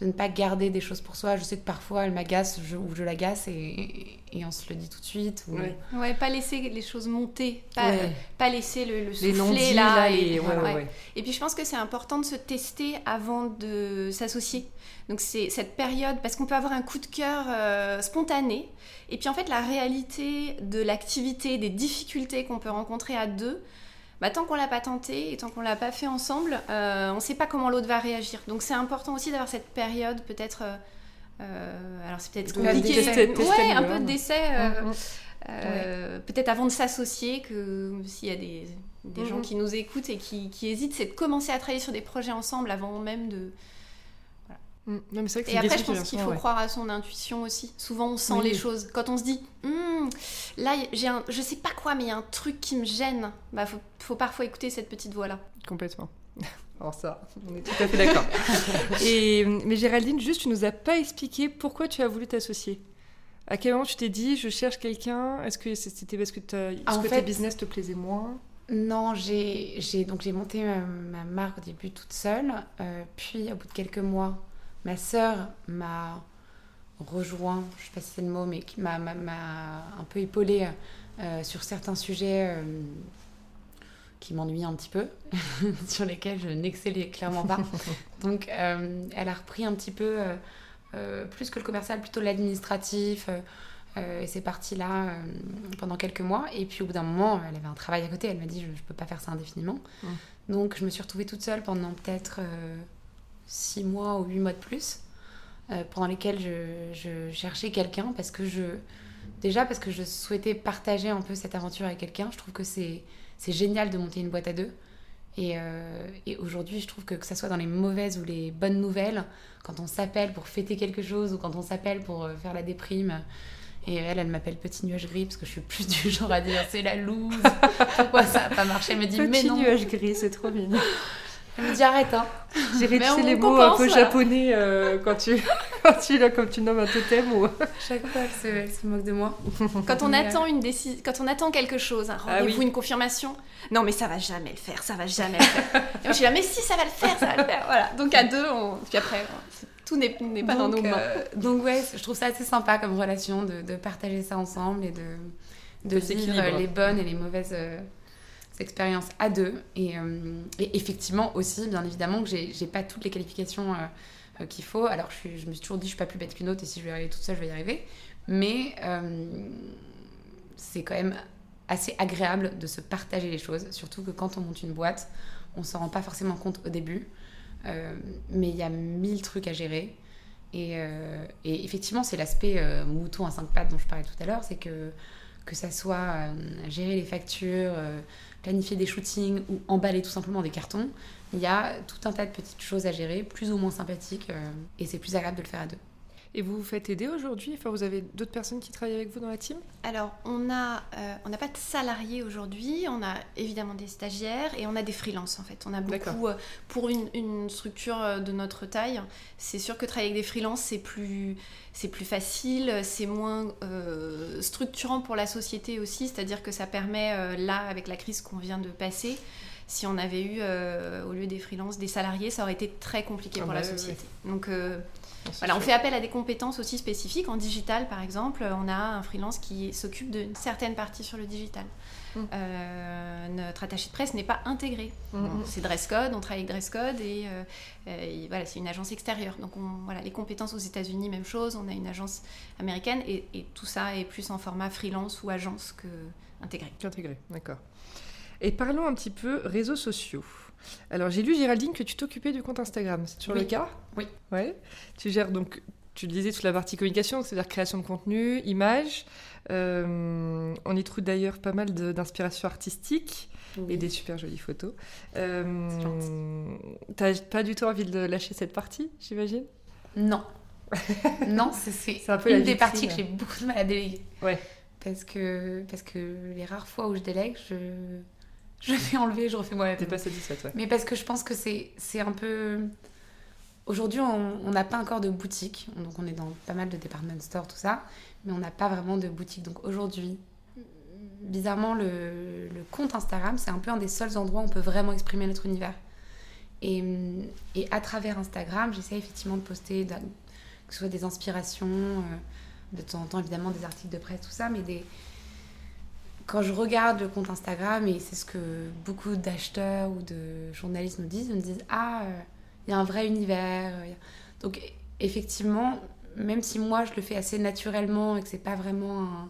De ne pas garder des choses pour soi. Je sais que parfois elle m'agace ou je l'agace et, et, on se le dit tout de suite. Ou... Ouais. pas laisser les choses monter, pas, pas laisser le, le souffler là. et, et, puis je pense que c'est important de se tester avant de s'associer. Donc c'est cette période, parce qu'on peut avoir un coup de cœur euh, spontané, et puis en fait la réalité de l'activité, des difficultés qu'on peut rencontrer à deux, bah, tant qu'on l'a pas tenté et tant qu'on l'a pas fait ensemble, euh, on ne sait pas comment l'autre va réagir. Donc c'est important aussi d'avoir cette période peut-être. Euh, euh, alors c'est peut-être compliqué. ouais, un peu de d'essai. Mm, mm. Peut-être avant de s'associer, que s'il y a des, des gens mm, qui nous écoutent et qui, qui hésitent, c'est de commencer à travailler sur des projets ensemble avant même de, Mm. Non, mais et après, je pense qu'il faut croire à son intuition aussi. Souvent, on sent les choses. Quand on se dit, hmm, là, j'ai un, je sais pas quoi, mais il y a un truc qui me gêne, bah, faut, faut parfois écouter cette petite voix-là. Complètement. Alors ça, on est tout à fait d'accord. et mais Géraldine, juste, tu nous as pas expliqué pourquoi tu as voulu t'associer. À quel moment tu t'es dit, je cherche quelqu'un Est-ce que c'était parce que, tes business te plaisait moins? Non, j'ai donc j'ai monté ma, marque au début toute seule, euh, puis au bout de quelques mois, ma sœur m'a rejoint, je sais pas si c'est le mot, mais qui m'a un peu épaulée euh, sur certains sujets euh, qui m'ennuient un petit peu, sur lesquels je n'excellais clairement pas. Donc euh, elle a repris un petit peu, plus que le commercial, plutôt l'administratif. et c'est parti là pendant quelques mois. Et puis au bout d'un moment, elle avait un travail à côté. Elle m'a dit je, ne peux pas faire ça indéfiniment. Mm. Donc je me suis retrouvée toute seule pendant peut-être six mois ou huit mois de plus, pendant lesquels je, je cherchais quelqu'un parce que je déjà parce que je souhaitais partager un peu cette aventure avec quelqu'un. Je trouve que c'est génial de monter une boîte à deux. Euh, et, aujourd'hui, je trouve que que ce soit dans les mauvaises ou les bonnes nouvelles, quand on s'appelle pour fêter quelque chose ou quand on s'appelle pour euh, faire la déprime, et elle, elle m'appelle petit nuage gris parce que je suis plus du genre à dire c'est la loose. Pourquoi ça n'a pas marché? Elle me dit petit mais non. Petit nuage gris, c'est trop mignon. Elle me dit arrête hein. J'ai réussi les mots un peu japonais euh, quand tu quand tu là comme tu nommes un totem ou chaque fois elle se, moque de moi. Quand on attend une décision, quand on attend quelque chose, un ah rendez-vous, une confirmation, non mais ça va jamais le faire, ça va jamais le faire. Et moi je suis là mais si ça va le faire, ça va le faire. Voilà. Donc à deux, on... puis après tout n'est pas dans nos mains. Euh, donc ouais, je trouve ça assez sympa comme relation de, de partager ça ensemble et de de vivre les bonnes et les mauvaises euh, expérience à deux. Euh, et, effectivement aussi, bien évidemment, que j'ai pas toutes les qualifications euh, euh, qu'il faut. Alors je, me suis toujours dit, je suis pas plus bête qu'une autre, et si je vais y arriver toute seule, je vais y arriver. Mais c'est quand même assez agréable de se partager les choses, surtout que quand on monte une boîte, on s'en rend pas forcément compte au début. mais il y a mille trucs à gérer. Et, et effectivement, c'est l'aspect mouton à cinq pattes dont je parlais tout à l'heure, c'est que que ça soit gérer les factures, planifier des shootings ou emballer tout simplement des cartons. Il y a tout un tas de petites choses à gérer, plus ou moins sympathiques, euh, et c'est plus agréable de le faire à deux. Et vous vous faites aider aujourd'hui Enfin, vous avez d'autres personnes qui travaillent avec vous dans la team? Alors, on a, euh, on n'a pas de salariés aujourd'hui. On a évidemment des stagiaires et on a des freelances en fait. On a beaucoup euh, pour une, une, structure de notre taille. C'est sûr que travailler avec des freelances c'est plus, c'est plus facile, c'est moins euh, structurant pour la société aussi. C'est-à-dire que ça permet là avec la crise qu'on vient de passer. Si on avait eu au lieu des freelances des salariés, ça aurait été très compliqué ah pour la bah société. Donc voilà, on fait appel à des compétences aussi spécifiques. En digital, par exemple, on a un freelance qui s'occupe d'une certaine partie sur le digital. Mm. Euh, notre attaché de presse n'est pas intégré. Mm, mm. C'est dress code, on travaille avec dress code et, euh, voilà, c'est une agence extérieure. Donc on, voilà, les compétences aux États-Unis, même chose. On a une agence américaine et, et, tout ça est plus en format freelance ou agence que intégré. Intégré, d'accord. Et parlons un petit peu réseaux sociaux. Alors, j'ai lu, Géraldine, que tu t'occupais du compte Instagram. C'est toujours le cas? Oui. Ouais. Tu gères donc, tu le disais, toute la partie communication, c'est-à-dire création de contenu, images. Euh, on y trouve d'ailleurs pas mal d'inspiration artistique et des super jolies photos. Euh, T'as pas du tout envie de lâcher cette partie, j'imagine? Non. non, c'est un peu une des parties que j'ai beaucoup de mal à déléguer. Ouais. Parce que, parce que les rares fois où je délègue, je je vais enlever, je refais moi-même. T'es pas satisfaite, ouais. Mais parce que je pense que c'est un peu. Aujourd'hui, on n'a pas encore de boutique. Donc, on est dans pas mal de department stores, tout ça. Mais on n'a pas vraiment de boutique. Donc, aujourd'hui, bizarrement, le, le, compte Instagram, c'est un peu un des seuls endroits où on peut vraiment exprimer notre univers. Et, et à travers Instagram, j'essaie effectivement de poster, que ce soit des inspirations, euh, de temps en temps, évidemment, des articles de presse, tout ça, mais des quand je regarde le compte Instagram, et c'est ce que beaucoup d'acheteurs ou de journalistes nous disent, ils me disent Ah, euh, il y a un vrai univers. Euh, Donc, effectivement, même si moi je le fais assez naturellement et que c'est pas vraiment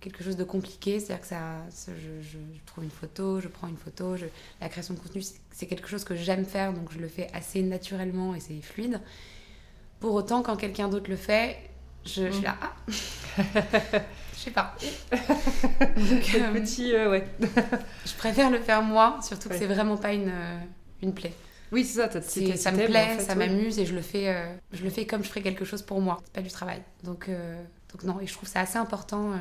quelque chose de compliqué, c'est-à-dire que ça, je, trouve une photo, je prends une photo, la création de contenu, c'est quelque chose que j'aime faire, donc je le fais assez naturellement et c'est fluide. Pour autant, quand quelqu'un d'autre le fait, je, suis là, ah Je sais pas. Donc, euh, petit, euh, ouais. je préfère le faire moi, surtout que c'est vraiment pas une, euh, une plaie. Oui, c'est ça. ça me plaît, ça m'amuse et je le fais, je le fais comme je ferais quelque chose pour moi. C'est pas du travail. Donc, donc non, et je trouve ça assez important.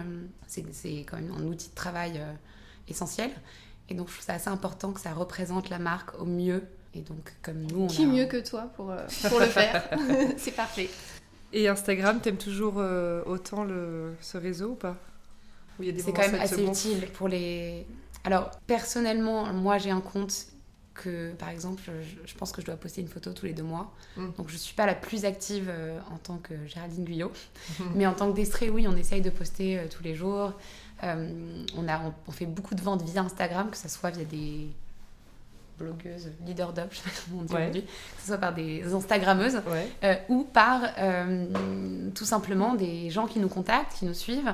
c'est quand même un outil de travail essentiel. Et donc je trouve ça assez important que ça représente la marque au mieux. Et donc comme nous, on qui mieux que toi pour, pour le faire? C'est parfait. Et Instagram, t'aimes toujours euh, autant le, ce réseau ou pas? C'est quand même assez utile pour les. Alors, personnellement, moi j'ai un compte que, par exemple, je, pense que je dois poster une photo tous les deux mois. Mm. Donc, je suis pas la plus active euh, en tant que Géraldine Guyot. Mais en tant que Destré, oui, on essaye de poster euh, tous les jours. on, a, on, fait beaucoup de ventes via Instagram, que ce soit via des, blogueuses, leader d'op, je sais pas comment on dit aujourd'hui, que ce soit par des Instagrammeuses ou par tout simplement des gens qui nous contactent, qui nous suivent.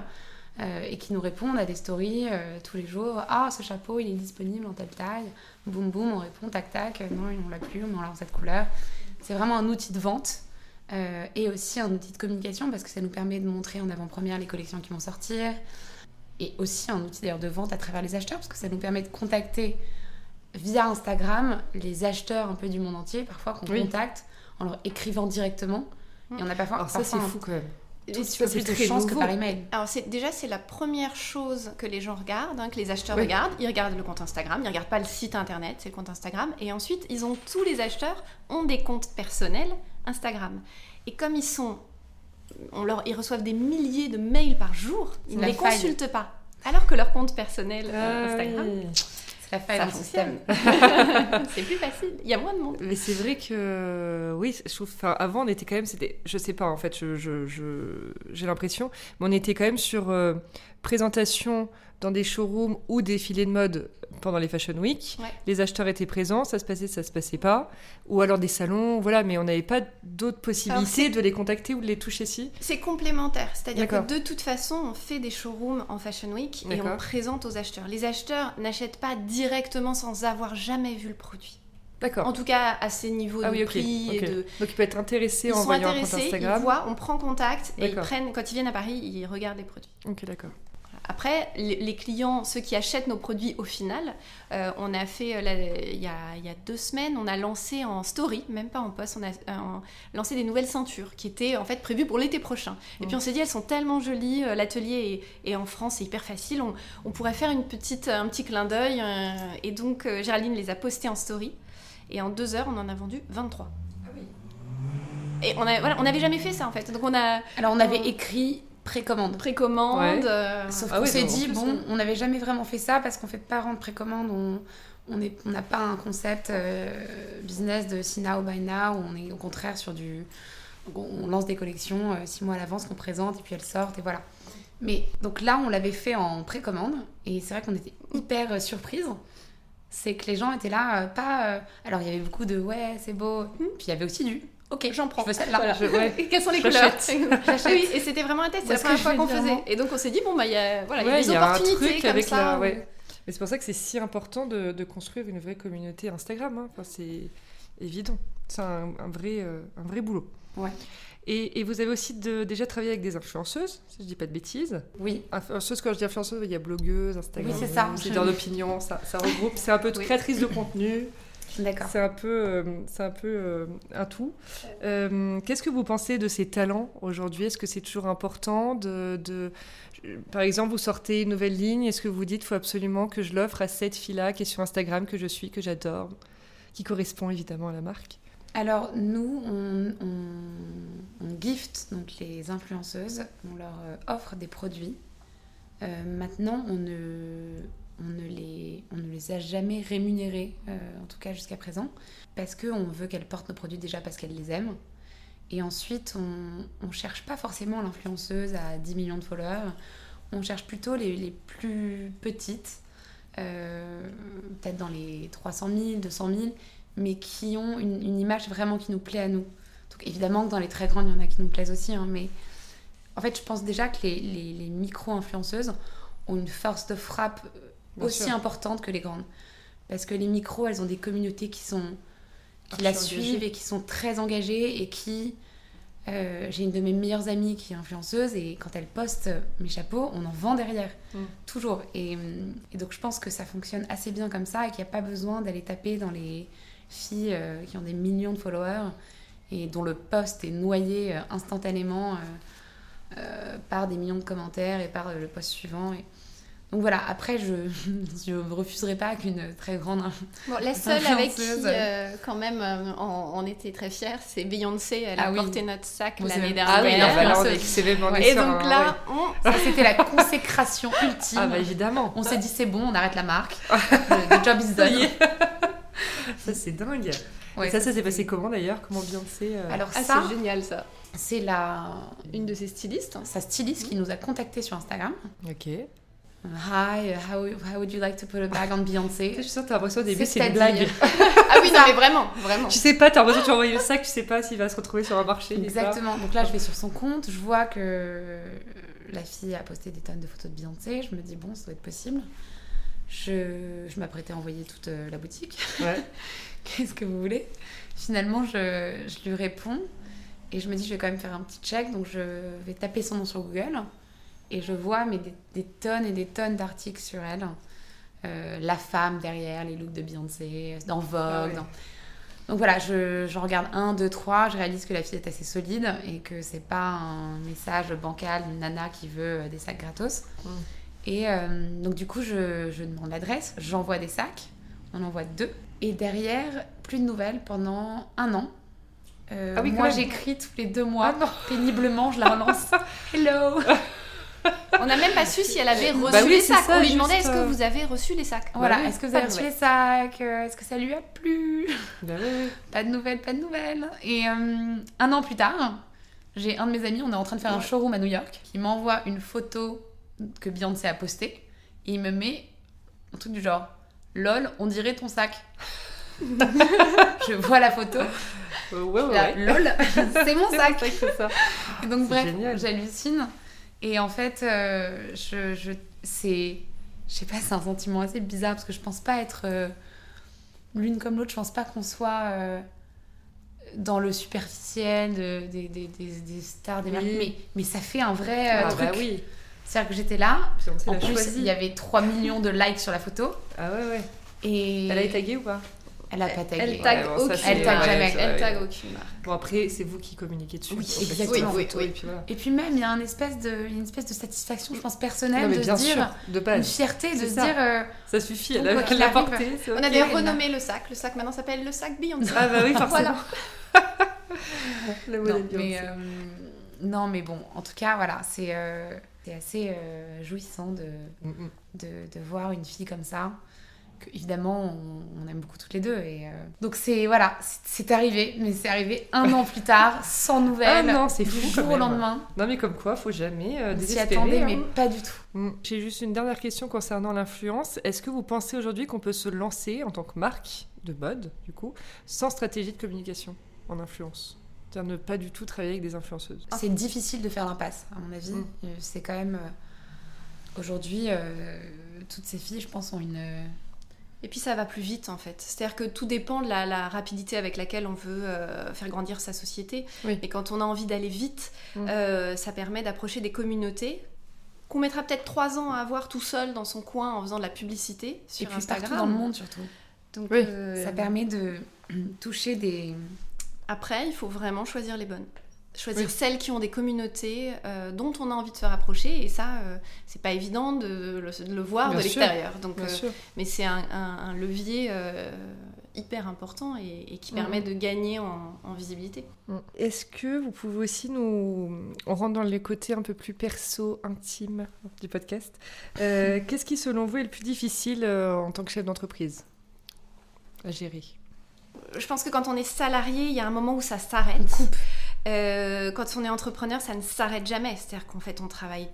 et qui nous répondent à des stories tous les jours. Ah, ce chapeau, il est disponible en telle taille. Boum, boum, on répond, tac, tac. Non, on l'a plus, on l'a en cette couleur. C'est vraiment un outil de vente euh, et aussi un outil de communication parce que ça nous permet de montrer en avant-première les collections qui vont sortir et aussi un outil d'ailleurs de vente à travers les acheteurs parce que ça nous permet de contacter via Instagram les acheteurs un peu du monde entier parfois qu'on contacte en leur écrivant directement et on a parfois Alors ça c'est fou quand même tout petit peu plus de chance que par email. Alors déjà c'est la première chose que les gens regardent, hein, que les acheteurs regardent. Ils regardent le compte Instagram, ils regardent pas le site internet, c'est le compte Instagram. Et ensuite ils ont tous les acheteurs ont des comptes personnels Instagram. Et comme ils sont, on leur, ils reçoivent des milliers de mails par jour, ils ne les consultent pas. Alors que leur compte personnel euh, ah Instagram, la faille dans système. c'est plus facile. Il y a moins de monde. Mais c'est vrai que oui, je trouve. avant, on était quand même. C'était, je sais pas en fait. Je, je, j'ai l'impression, mais on était quand même sur euh, présentation dans des showrooms ou des filets de mode pendant les Fashion Week. Les acheteurs étaient présents, ça se passait, ça se passait pas. Ou alors des salons, voilà, mais on n'avait pas d'autres possibilités de les contacter ou de les toucher si. C'est complémentaire, c'est-à-dire que de toute façon, on fait des showrooms en Fashion Week et on présente aux acheteurs. Les acheteurs n'achètent pas directement sans avoir jamais vu le produit. D'accord. En tout cas, à ces niveaux ah de prix et de... Donc, ils peuvent être intéressés en voyant un compte Instagram. Ils voient, on prend contact et ils prennent, quand ils viennent à Paris, ils regardent les produits. Ok, d'accord. Après, les clients, ceux qui achètent nos produits au final, euh, on a fait, euh, il, y a, deux semaines, on a lancé en story, même pas en post, on a euh, lancé des nouvelles ceintures qui étaient en fait prévues pour l'été prochain. Et puis on s'est dit, elles sont tellement jolies, l'atelier est, en France, c'est hyper facile, on, pourrait faire une petite, un petit clin d'œil. et donc Géraldine les a postées en story. Et en deux heures, on en a vendu 23. Ah oui. Et on n'avait jamais fait ça en fait. Donc on a. Alors on avait écrit précommande. Précommande. Euh, Sauf ah qu'on s'est dit, bon, on n'avait jamais vraiment fait ça parce qu'on fait pas rendre précommande. On on n'a pas un concept euh, business de see now, buy now. On est au contraire sur du. On lance des collections euh, six mois à l'avance qu'on présente et puis elles sortent et voilà. Mais donc là, on l'avait fait en précommande et c'est vrai qu'on était hyper surprise. C'est que les gens étaient là, pas. alors il y avait beaucoup de ouais, c'est beau. Puis il y avait aussi du Ok, j'en prends. Je veux celle-là. Quelles sont les couleurs Oui, et c'était vraiment un test. C'est la première fois qu'on faisait. Et donc on s'est dit bon bah il y a voilà, y a des opportunités comme avec ça. La... Mais c'est pour ça que c'est si important de, de, construire une vraie communauté Instagram. Hein. Enfin, c'est évident. C'est un, vrai, euh, un vrai boulot. Ouais. Et, et, vous avez aussi de, déjà travaillé avec des influenceuses, si je dis pas de bêtises. Oui. Influenceuse, quand je dis influenceuse, il y a blogueuse, Instagram, oui, c'est ça. leader d'opinion, ça, ça regroupe. C'est un peu créatrice de contenu. C'est un peu, euh, c'est un, peu euh, un tout. Euh, qu'est-ce que vous pensez de ces talents aujourd'hui? Est-ce que c'est toujours important de, de, Par exemple, vous sortez une nouvelle ligne, est-ce que vous dites faut absolument que je l'offre à cette fille-là qui est sur Instagram, que je suis, que j'adore, qui correspond évidemment à la marque? Alors nous, on, on, gift donc les influenceuses, on leur offre des produits. maintenant, on ne, on ne les, a jamais rémunérées, euh, en tout cas jusqu'à présent, parce qu'on veut qu'elles portent nos produits déjà parce qu'elles les aiment. Et ensuite, on ne cherche pas forcément l'influenceuse à 10 millions de followers, on cherche plutôt les, plus petites, euh, peut-être dans les 300 000, 200 000, mais qui ont une, image vraiment qui nous plaît à nous. Donc évidemment que dans les très grandes, il y en a qui nous plaisent aussi, hein, mais en fait, je pense déjà que les micro-influenceuses ont une force de frappe aussi importante que les grandes. Parce que les micros, elles ont des communautés qui sont qui la suivent et qui sont très engagées et qui euh, j'ai une de mes meilleures amies qui est influenceuse et quand elle poste mes chapeaux, on en vend derrière, mm. toujours. Et, et, donc je pense que ça fonctionne assez bien comme ça et qu'il n'y a pas besoin d'aller taper dans les filles euh, qui ont des millions de followers et dont le post est noyé euh, instantanément par des millions de commentaires et par le post suivant. Et donc voilà, après, je ne refuserai pas qu'une très grande. Bon, la seule avec qui, euh, quand même, euh, on, était très fiers, c'est Beyoncé. Elle a ah porté notre sac l'année dernière. Ah oui, Et donc là, c'était la consécration ultime. Ah bah évidemment. On s'est dit, c'est bon, on arrête la marque. le, job is done. ça, c'est dingue. Ouais, ça, ça s'est passé comment d'ailleurs? Comment Beyoncé euh... Alors, ah, ça, c'est génial ça. C'est la... une de ses stylistes. Sa styliste qui nous a contacté sur Instagram. Ok Hi, how, how would you like to put a bag on Beyoncé? Je sens que t'as l'impression au début c'est une blague. Ah oui, non, mais vraiment, vraiment. Tu sais pas, t'as l'impression que tu vas envoyer le sac, tu sais pas s'il va se retrouver sur un marché. Exactement. Donc là, je vais sur son compte, je vois que la fille a posté des tonnes de photos de Beyoncé. Je me dis, bon, ça doit être possible. Je, je m'apprêtais à envoyer toute euh, la boutique. Ouais. Qu'est-ce que vous voulez? Finalement, je, je lui réponds et je me dis, je vais quand même faire un petit check. Donc, je vais taper son nom sur Google et je vois mais des, des tonnes et des tonnes d'articles sur elle. Euh, la femme derrière les looks de Beyoncé, dans Vogue. Ah ouais. dans- Donc voilà, je, je regarde un, deux, trois, je réalise que la fille est assez solide et que c'est pas un message bancal, une nana qui veut euh, des sacs gratos. Mm. Et euh, donc du coup, je, je demande l'adresse, j'envoie des sacs, on envoie deux. Et derrière, plus de nouvelles pendant un an. Euh, Ah oui, moi, j'écris tous les deux mois, Ah péniblement, je la relance. Hello On n'a même pas su si elle avait reçu Bah oui, les sacs. ça, On lui demandait est-ce que euh, vous avez reçu les sacs Voilà, oui, est-ce que vous pas avez de reçu les sacs Euh, Est-ce que ça lui a plu Bah oui. Pas de nouvelles, pas de nouvelles. Et euh, un an plus tard, j'ai un de mes amis, on est en train de faire un showroom à New York, qui m'envoie une photo que Beyoncé a postée, et il me met un truc du genre LOL, on dirait ton sac. je vois la photo, ouais, ouais, là, ouais. LOL, c'est mon C'est sac. ça. Et donc bref, j'hallucine. Et en fait, euh, je, je, c'est, je sais pas, c'est un sentiment assez bizarre parce que je pense pas être euh, l'une comme l'autre. Je pense pas qu'on soit euh, dans le superficiel de- des, des, des, des stars, des Oui. marques. Mais, mais ça fait un vrai Ah truc. bah oui. C'est-à-dire que j'étais là. En plus, choisi. il y avait 3 millions de likes sur la photo. Ah ouais, ouais. Et Elle a été taguée ou pas? Elle a pas tagué. Elle tag Ouais, aucune Elle tag jamais. Elle tag aucune marque. Bon, après, c'est vous qui communiquez dessus. Oui, exactement. une Oui, photo, oui, Et puis voilà. Et puis même, il y a une espèce de, une espèce satisfaction, je pense, personnelle Non, de se dire... sûr, de Une base. fierté de se ça. dire... euh, Ça suffit, elle a- elle porté. On ok. a d'ailleurs elle renommé le sac. Le sac maintenant s'appelle le sac Beyoncé. Ah bah oui, forcément. Le non, modèle mais, Beyoncé. euh, non, mais bon, en tout cas, voilà, c'est euh, c'est assez euh, jouissant de, Mm, mm. de, de voir une fille comme ça. Que, évidemment, on, on aime beaucoup toutes les deux. Et, euh, donc, c'est voilà, c'est- arrivé, mais c'est arrivé un an plus tard, sans nouvelles. Ah non, c'est du fou jour quand au lendemain. Non mais comme quoi, faut jamais euh, On s'y désespérer. attendait, hein. mais pas du tout. Mm. J'ai juste une dernière question concernant l'influence. Est-ce que vous pensez aujourd'hui qu'on peut se lancer en tant que marque de mode, du coup, sans stratégie de communication en influence? C'est-à-dire ne pas du tout travailler avec des influenceuses. C'est difficile de faire l'impasse, à mon avis. Mm. Euh, C'est quand même. euh, Aujourd'hui, euh, toutes ces filles, je pense, ont une. Et puis ça va plus vite en fait. C'est-à-dire que tout dépend de la, la rapidité avec laquelle on veut euh, faire grandir sa société. Oui. Et quand on a envie d'aller vite, Mm. euh, ça permet d'approcher des communautés qu'on mettra peut-être trois ans à avoir tout seul dans son coin en faisant de la publicité Et sur puis Instagram. partout dans le monde, surtout. Donc, Oui. euh, Ça permet de toucher des. Après, il faut vraiment choisir les bonnes. Choisir Oui. celles qui ont des communautés euh, dont on a envie de se rapprocher. Et ça, euh, c'est pas évident de le, de le voir Bien de l'extérieur. Donc, euh, mais c'est un, un- un levier euh, hyper important et, et qui permet Mhm. de gagner en, en visibilité. Mm. Est-ce que vous pouvez aussi nous... On rentre dans les côtés un peu plus perso, intime du podcast. Euh, Qu'est-ce qui, selon vous, est le plus difficile en tant que chef d'entreprise à gérer? Je pense que quand on est salarié, il y a un moment où ça s'arrête. Euh, quand on est entrepreneur, ça ne s'arrête jamais. C'est-à-dire qu'en fait, on travaille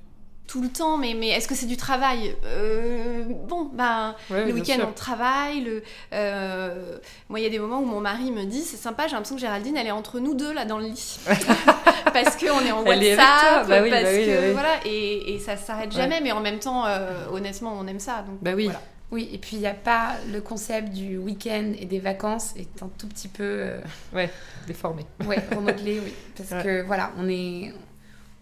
tout le temps, mais, mais est-ce que c'est du travail? Euh, Bon, ben, Ouais, le week-end, on travaille. Le, euh, Moi, il y a des moments où mon mari me dit C'est sympa, j'ai l'impression que Géraldine, elle est entre nous deux, là, dans le lit. parce qu'on est en Elle WhatsApp, bah oui, parce bah oui, que. bah oui. Voilà, et, et ça s'arrête Ouais. jamais, mais en même temps, euh, honnêtement, on aime ça. Donc, Bah oui. voilà. Oui, et puis il n'y a pas le concept du week-end et des vacances est un tout petit peu euh, Déformé. ouais, remodelé, oui. Parce Ouais. que voilà, on est,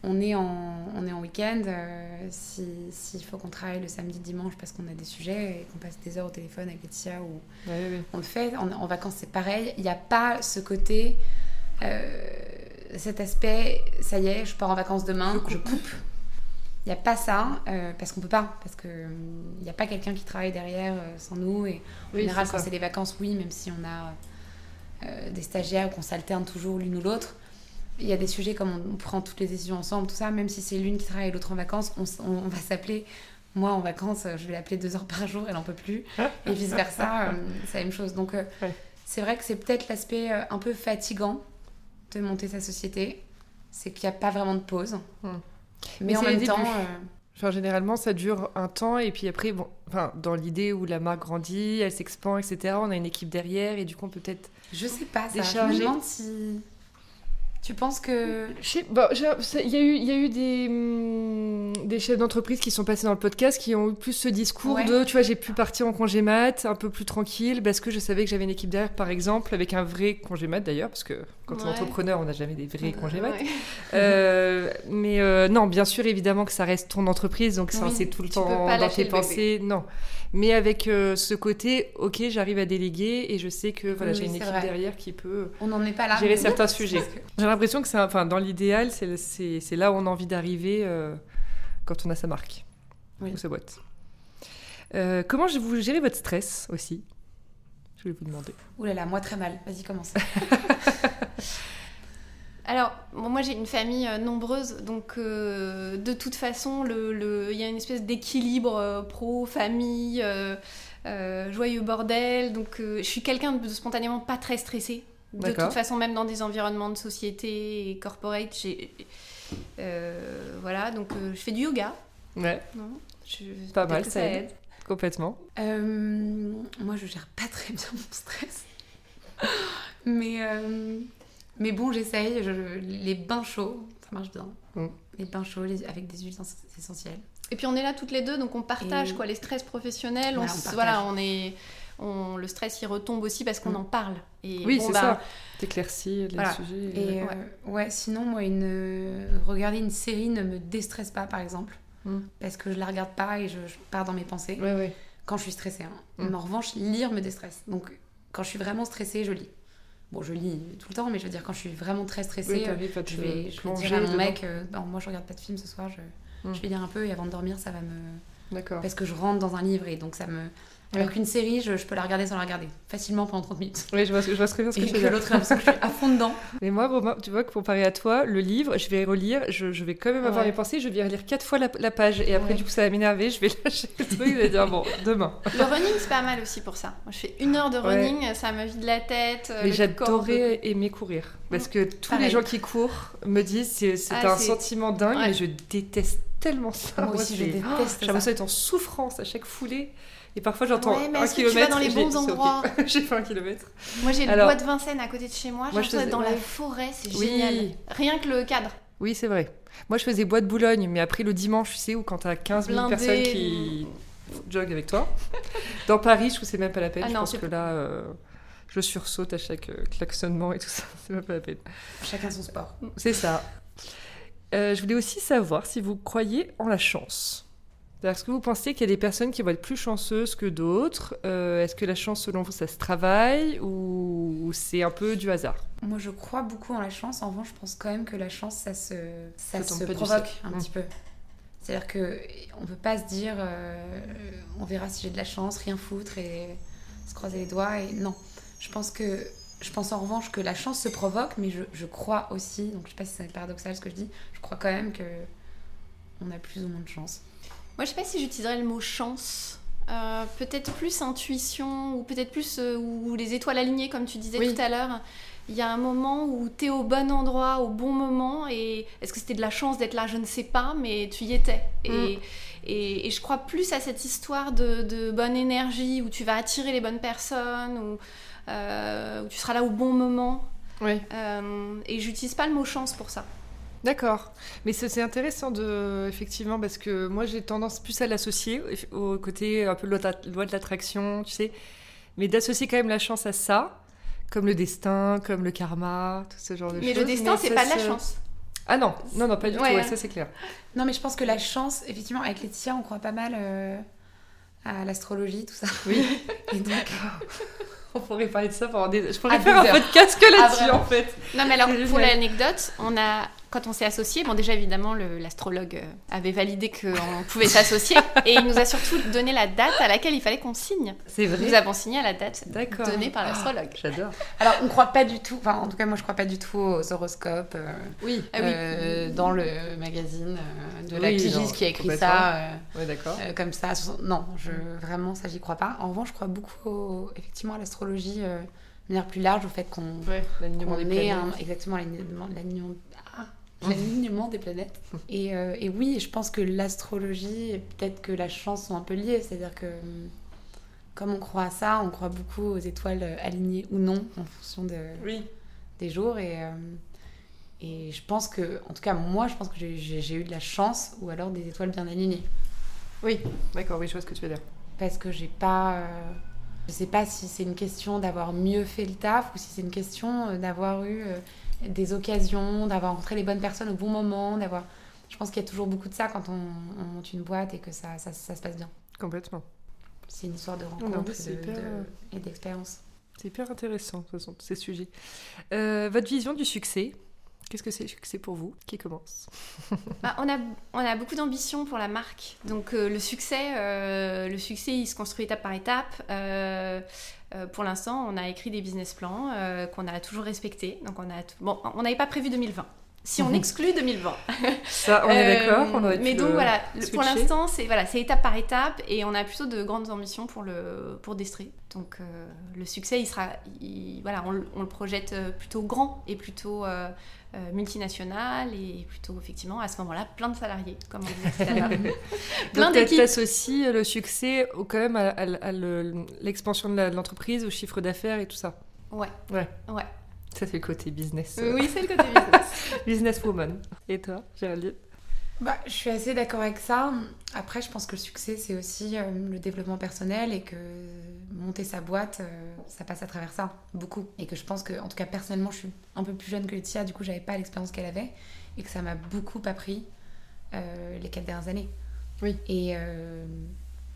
on est en, on est en week-end. euh, si- S'il faut qu'on travaille le samedi, dimanche parce qu'on a des sujets et qu'on passe des heures au téléphone avec Laetitia ou Ouais, ouais, ouais. on le fait. En, en vacances, c'est pareil. Il n'y a pas ce côté, euh, cet aspect, ça y est, je pars en vacances demain, je coupe. Il n'y a pas ça, euh, parce qu'on peut pas, parce qu'il n'y a pas quelqu'un qui travaille derrière euh, sans nous. Et en Oui, général, quand c'est les vacances, oui, même si on a euh, des stagiaires ou qu'on s'alterne toujours l'une ou l'autre. Il y a des sujets comme on, on prend toutes les décisions ensemble, tout ça, même si c'est l'une qui travaille et l'autre en vacances, on, s- on- on va s'appeler. Moi, en vacances, euh, je vais l'appeler deux heures par jour, elle n'en peut plus. Et vice-versa, euh, c'est la même chose. Donc, euh, Ouais. c'est vrai que c'est peut-être l'aspect euh, un peu fatigant de monter sa société. C'est qu'il n'y a pas vraiment de pause. Hmm. Mais, Mais en même temps, débuts. euh, Enfin, généralement, ça dure un temps et puis après, bon, enfin, dans l'idée où la marque grandit, elle s'expand, etc., on a une équipe derrière et du coup, peut-être. Je sais pas, ça. Décharger. Je me demande si. Tu penses que. Je sais- bon, ça- Il y a eu, il y a eu des, hum, des chefs d'entreprise qui sont passés dans le podcast qui ont eu plus ce discours Ouais. de, tu vois, j'ai pu partir en congé mat, un peu plus tranquille, parce que je savais que j'avais une équipe derrière, par exemple, avec un vrai congé mat d'ailleurs, parce que quand on est Ouais. entrepreneur, on n'a jamais des vrais congés mat. Ouais. Euh, mais euh, non, bien sûr, évidemment que ça reste ton entreprise, donc ça, Oui, c'est tout le temps dans tes pensées. Non. Mais avec euh, ce côté, ok, j'arrive à déléguer et je sais que voilà, Oui, j'ai une équipe vrai. derrière qui peut On n'en est pas là. gérer certains sujets. J'ai l'impression que c'est, enfin, dans l'idéal, c'est, là où on a envie d'arriver euh, quand on a sa marque Oui. ou sa boîte. Euh, comment vous gérez votre stress aussi? Je vais vous demander. Ouh là là, moi très mal. Vas-y, commence. Alors, bon, moi j'ai une famille euh, nombreuse, donc euh, de toute façon, le- le- il y a une espèce d'équilibre euh, pro-famille, euh, euh, joyeux bordel. Donc, euh, je suis quelqu'un de spontanément pas très stressé. De toute façon, même dans des environnements de société et corporate, j'ai. euh, voilà, donc euh, je fais du yoga. Ouais, Non Je- Pas mal, que ça aide. complètement. Euh, moi, je gère pas très bien mon stress. Mais, euh, mais bon, j'essaye. Je- les bains chauds, ça marche bien. Mm. Les bains chauds les- avec des huiles ess- essentielles. Et puis on est là toutes les deux, donc on partage Et- quoi, les stress professionnels. Voilà, on, on voilà, est, on, le stress il retombe aussi parce qu'on Mm. en parle. Et Oui, bon, c'est bah, ça. T'éclaircis les Voilà. sujets. Et euh, euh, ouais. sinon, moi, une, regarder une série ne me déstresse pas, par exemple. Mm. Parce que je la regarde pas et je, je pars dans mes pensées. Ouais, ouais. Quand je suis stressée. hein. Mm. Mais en revanche, lire me déstresse. Donc, quand je suis vraiment stressée, je lis. Bon, je lis tout le temps, mais je veux dire, quand je suis vraiment très stressée, Oui, euh, je vais, je vais dire à mon mec, euh, non, moi je regarde pas de film ce soir, je, Mm. je vais lire un peu et avant de dormir, ça va me. D'accord. Parce que je rentre dans un livre et donc ça me. Alors qu'une série, je, je peux la regarder sans la regarder, facilement pendant 30 minutes. Oui, je vois, je vois très bien ce que tu veux dire. l'autre a l'impression que je suis à fond dedans. Mais moi, Romain, tu vois que comparé à toi, le livre, je vais relire, je, je vais quand même avoir Ouais. mes pensées, je vais relire quatre fois la, la page et après, Ouais. du coup, ça va m'énerver, je vais lâcher le truc, je vais dire bon, demain. Le running, c'est pas mal aussi pour ça. Moi, je fais une heure de running, ça me vide la tête. euh, Mais j'adorais aimer courir parce que tous Pareil. les gens qui courent me disent c'est c'est Ah, un sentiment dingue, Ouais. mais je déteste tellement ça. Moi aussi, je déteste J'ai ça. l'impression d'être en souffrance à chaque foulée. Et parfois, j'entends Ouais, mais un est-ce que tu vas kilomètre. dans les bons endroits J'ai fait un kilomètre. Moi, j'ai le bois de Vincennes à côté de chez moi. Moi, je d'être dans faisais- la forêt, c'est Oui. génial. Rien que le cadre. Oui, c'est vrai. Moi, je faisais bois de Boulogne, mais après le dimanche, tu sais, où quand t'as 15 000 Blindé. personnes qui joguent avec toi. Dans Paris, je trouve que c'est même pas la peine. Ah je non, pense que là, euh, je sursaute à chaque euh, klaxonnement et tout ça. C'est même pas la peine. Chacun son sport. C'est ça. Euh, je voulais aussi savoir si vous croyez en la chance. Est-ce que vous pensez qu'il y a des personnes qui vont être plus chanceuses que d'autres? Euh, Est-ce que la chance, selon vous, ça se travaille ou, ou c'est un peu du hasard? Moi, je crois beaucoup en la chance. En revanche, je pense quand même que la chance, ça se, ça se provoque un petit peu. C'est-à-dire que on peut pas se dire, euh, on verra si j'ai de la chance, rien foutre et se croiser les doigts. Et non, je pense que, je pense en revanche que la chance se provoque, mais je, je crois aussi. Donc, je sais pas si c'est paradoxal ce que je dis. Je crois quand même que on a plus ou moins de chance. Moi, je sais pas si j'utiliserais le mot chance. Euh, peut-être plus intuition ou peut-être plus euh, ou les étoiles alignées comme tu disais Oui. tout à l'heure. Il y a un moment où tu es au bon endroit, au bon moment et est-ce que c'était de la chance d'être là? Je ne sais pas, mais tu y étais. Et, et, et je crois plus à cette histoire de, de bonne énergie où tu vas attirer les bonnes personnes, où, euh, où tu seras là au bon moment. Oui. Et j'utilise pas le mot chance pour ça. D'accord. Mais c'est intéressant de effectivement parce que moi j'ai tendance plus à l'associer au côté un peu loi de loi de l'attraction, tu sais, mais d'associer quand même la chance à ça, comme le destin, comme le karma, tout ce genre de Mais choses. le destin, c'est pas de la chance. Ah non, non, non, pas du Ouais. tout. ouais, ça c'est clair. Non, mais je pense que la chance, effectivement, avec Laetitia, on croit pas mal euh, à l'astrologie, tout ça. Oui. Et donc, On pourrait parler de ça pendant des. Je pourrais À faire un podcast que Ah, là-dessus en fait. Non, mais alors, pour l'anecdote, on a, quand on s'est associés, bon, déjà évidemment, l'astrologue euh, avait validé qu'on pouvait s'associer et il nous a surtout donné la date à laquelle il fallait qu'on signe. C'est Nous vrai. avons signé à la date donnée par l'astrologue. J'adore. alors on croit pas du tout, enfin en tout cas moi je crois pas du tout aux horoscopes. euh, Oui. Ah oui. euh, dans le magazine euh, de la Oui, pigiste non, qui a écrit ça euh, Ouais, d'accord. euh, comme ça. Non, je, vraiment ça j'y crois pas. En revanche, je crois beaucoup au- effectivement à l'astrologie euh, de manière plus large, au fait qu'on Ouais. Des est un- exactement l'alignement l'alignement- l'alignement des planètes. Et, euh, et, oui, je pense que l'astrologie et peut-être que la chance sont un peu liées. C'est-à-dire que comme on croit à ça, on croit beaucoup aux étoiles alignées ou non en fonction de, oui. des jours. Et, euh, et je pense que, en tout cas, moi, je pense que j'ai eu de la chance ou alors des étoiles bien alignées. Oui, d'accord, oui, je vois ce que tu veux dire. Parce que j'ai pas. Euh, je sais pas si c'est une question d'avoir mieux fait le taf ou si c'est une question euh, d'avoir eu des occasions, d'avoir rencontré les bonnes personnes au bon moment, d'avoir. Je pense qu'il y a toujours beaucoup de ça quand on, monte une boîte et que ça, ça, ça se passe bien. Complètement. C'est une histoire de rencontre et d'expérience. C'est hyper intéressant, de toute façon, ces sujets. Euh, votre vision du succès Qu'est-ce que c'est le succès pour vous Qui commence bah, on, a, on a beaucoup d'ambition pour la marque. Donc euh, le succès, euh, le succès, il se construit étape par étape. pour l'instant, on a écrit des business plans qu'on a toujours respectés. Donc on a bon, on n'avait pas prévu 2020 si on mhm. exclut 2020. Ça, on est d'accord. mais donc voilà, pour l'instant, c'est voilà, c'est étape par étape et on a plutôt de grandes ambitions pour le pour Destry. Donc euh, le succès, il sera, voilà, on, le projette euh, plutôt grand et plutôt euh, multinational et plutôt effectivement à ce moment-là plein de salariés, comme on disait tout à l'heure. plein d'équipes. le succès au, quand même à, l'expansion de l'entreprise, au chiffre d'affaires et tout ça. Ouais. Ouais. Ouais. Ça, c'est le côté business. Oui, c'est le côté business. Businesswoman. Et toi, Géraldine? Bah, je suis assez d'accord avec ça. Après, je pense que le succès, c'est aussi euh, le développement personnel et que monter sa boîte, euh, ça passe à travers ça, beaucoup. Et que je pense que, en tout cas, personnellement, je suis un peu plus jeune que Laetitia, du coup, j'avais pas l'expérience qu'elle avait et que ça m'a beaucoup appris euh, les quatre dernières années. Oui. Et,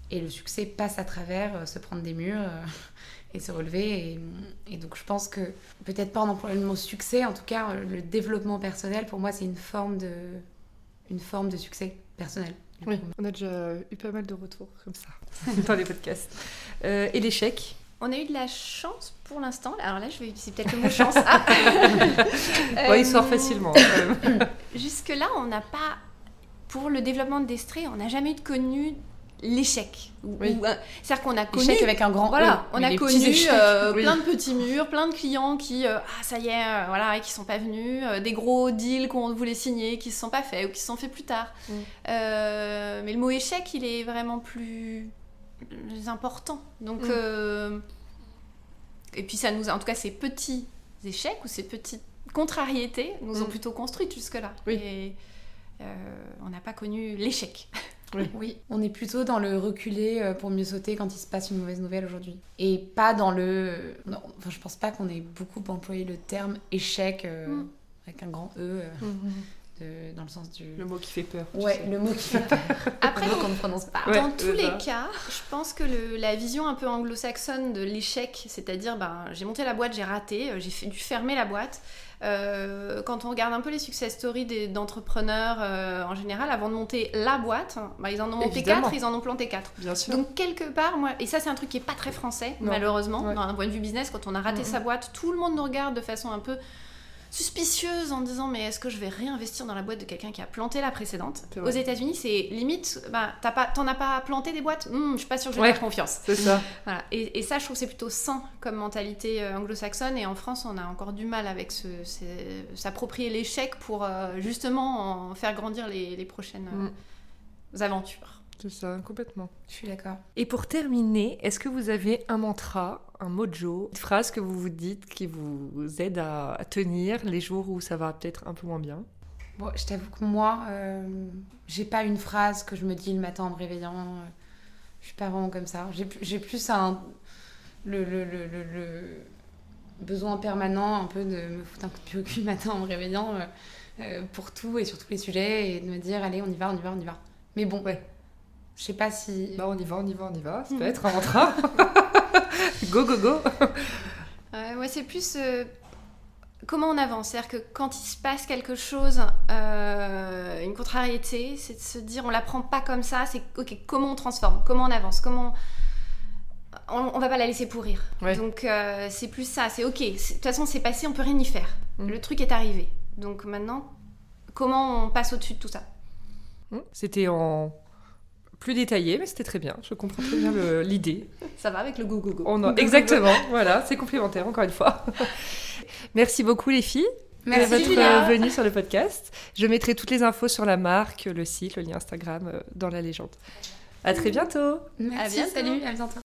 et le succès passe à travers se prendre des murs et se relever. Et, donc je pense que, peut-être pas en employant le mot succès, en tout cas le développement personnel, pour moi, c'est une forme de, une forme de succès personnel. Oui, on a déjà eu pas mal de retours comme ça dans les podcasts. Euh, et l'échec? On a eu de la chance pour l'instant. Alors là, je vais utiliser peut-être le mot chance. Ah. il sort facilement. Jusque-là, on n'a pas, pour le développement de Destré, on n'a jamais eu de connu l'échec. C'est-à-dire qu'on a connu. avec un grand Voilà, on a connu euh, plein de petits murs, plein de clients qui, euh, ah ça y est, euh, voilà, qui sont pas venus, des gros deals qu'on voulait signer qui se sont pas faits ou qui se sont faits plus tard. Mm. mais le mot échec, il est vraiment plus, important. Donc, mm. et puis ça nous, a, en tout cas, ces petits échecs ou ces petites contrariétés nous ont mm. plutôt construites jusque-là. Et on n'a pas connu l'échec. Oui. On est plutôt dans le reculer euh, pour mieux sauter quand il se passe une mauvaise nouvelle aujourd'hui. Et pas dans le. Non, enfin, je pense pas qu'on ait beaucoup employé le terme échec euh, mm. avec un grand E. Euh, mm-hmm. dans le sens du. Le mot qui fait peur. Ouais, le mot qui fait peur. Après, qu'on ne prononce pas. dans tous les cas, je pense que le, la vision un peu anglo-saxonne de l'échec, c'est-à-dire, ben, j'ai monté la boîte, j'ai raté, j'ai dû fermer la boîte. Euh, quand on regarde un peu les success stories d'entrepreneurs euh, en général, avant de monter la boîte, bah, ils en ont monté 4, ils en ont planté 4. Bien sûr. Donc quelque part, moi, et ça c'est un truc qui est pas très français, malheureusement, d'un point de vue business, quand on a raté sa boîte, tout le monde nous regarde de façon un peu suspicieuse en disant mais est-ce que je vais réinvestir dans la boîte de quelqu'un qui a planté la précédente Aux États-Unis, c'est limite, bah, t'en as pas planté des boîtes hmm, Je suis pas sûre que je vais faire confiance. C'est ça. Voilà. Et, ça, je trouve c'est plutôt sain comme mentalité euh, anglo-saxonne. Et en France, on a encore du mal avec ce, s'approprier l'échec pour euh, justement en faire grandir les, prochaines mm. euh, aventures. C'est ça, complètement. Je suis d'accord. Et pour terminer, est-ce que vous avez un mantra, un mojo, une phrase que vous vous dites qui vous aide à, tenir les jours où ça va peut-être un peu moins bien? Bon, je t'avoue que moi, euh, j'ai pas une phrase que je me dis le matin en me réveillant. Euh, je suis pas vraiment comme ça. J'ai plus un. Le, le, le, le, besoin permanent un peu de me foutre un coup de pied au cul le matin en me réveillant euh, euh, pour tout et sur tous les sujets et de me dire allez, on y va, on y va, on y va. Mais bon, ouais. Je sais pas si. Bah, on y va, on y va, on y va. Ça peut être un mantra. go, go, go. ouais, c'est plus euh, comment on avance? C'est-à-dire que quand il se passe quelque chose, euh, une contrariété, c'est de se dire on la prend pas comme ça. C'est ok, comment on transforme? Comment on avance? Comment on, on va pas la laisser pourrir. Donc euh, c'est plus ça. C'est ok. De toute façon, c'est passé, on peut rien y faire. Mm. Le truc est arrivé. Donc maintenant, comment on passe au-dessus de tout ça? Mm. C'était en plus détaillé, mais c'était très bien. Je comprends très bien l'idée. Ça va avec le go go go. On Exactement, voilà, c'est complémentaire encore une fois. Merci beaucoup les filles. Merci votre venue sur le podcast. Je mettrai toutes les infos sur la marque, le site, le lien Instagram dans la légende. À très bientôt. Merci, salut, à bientôt.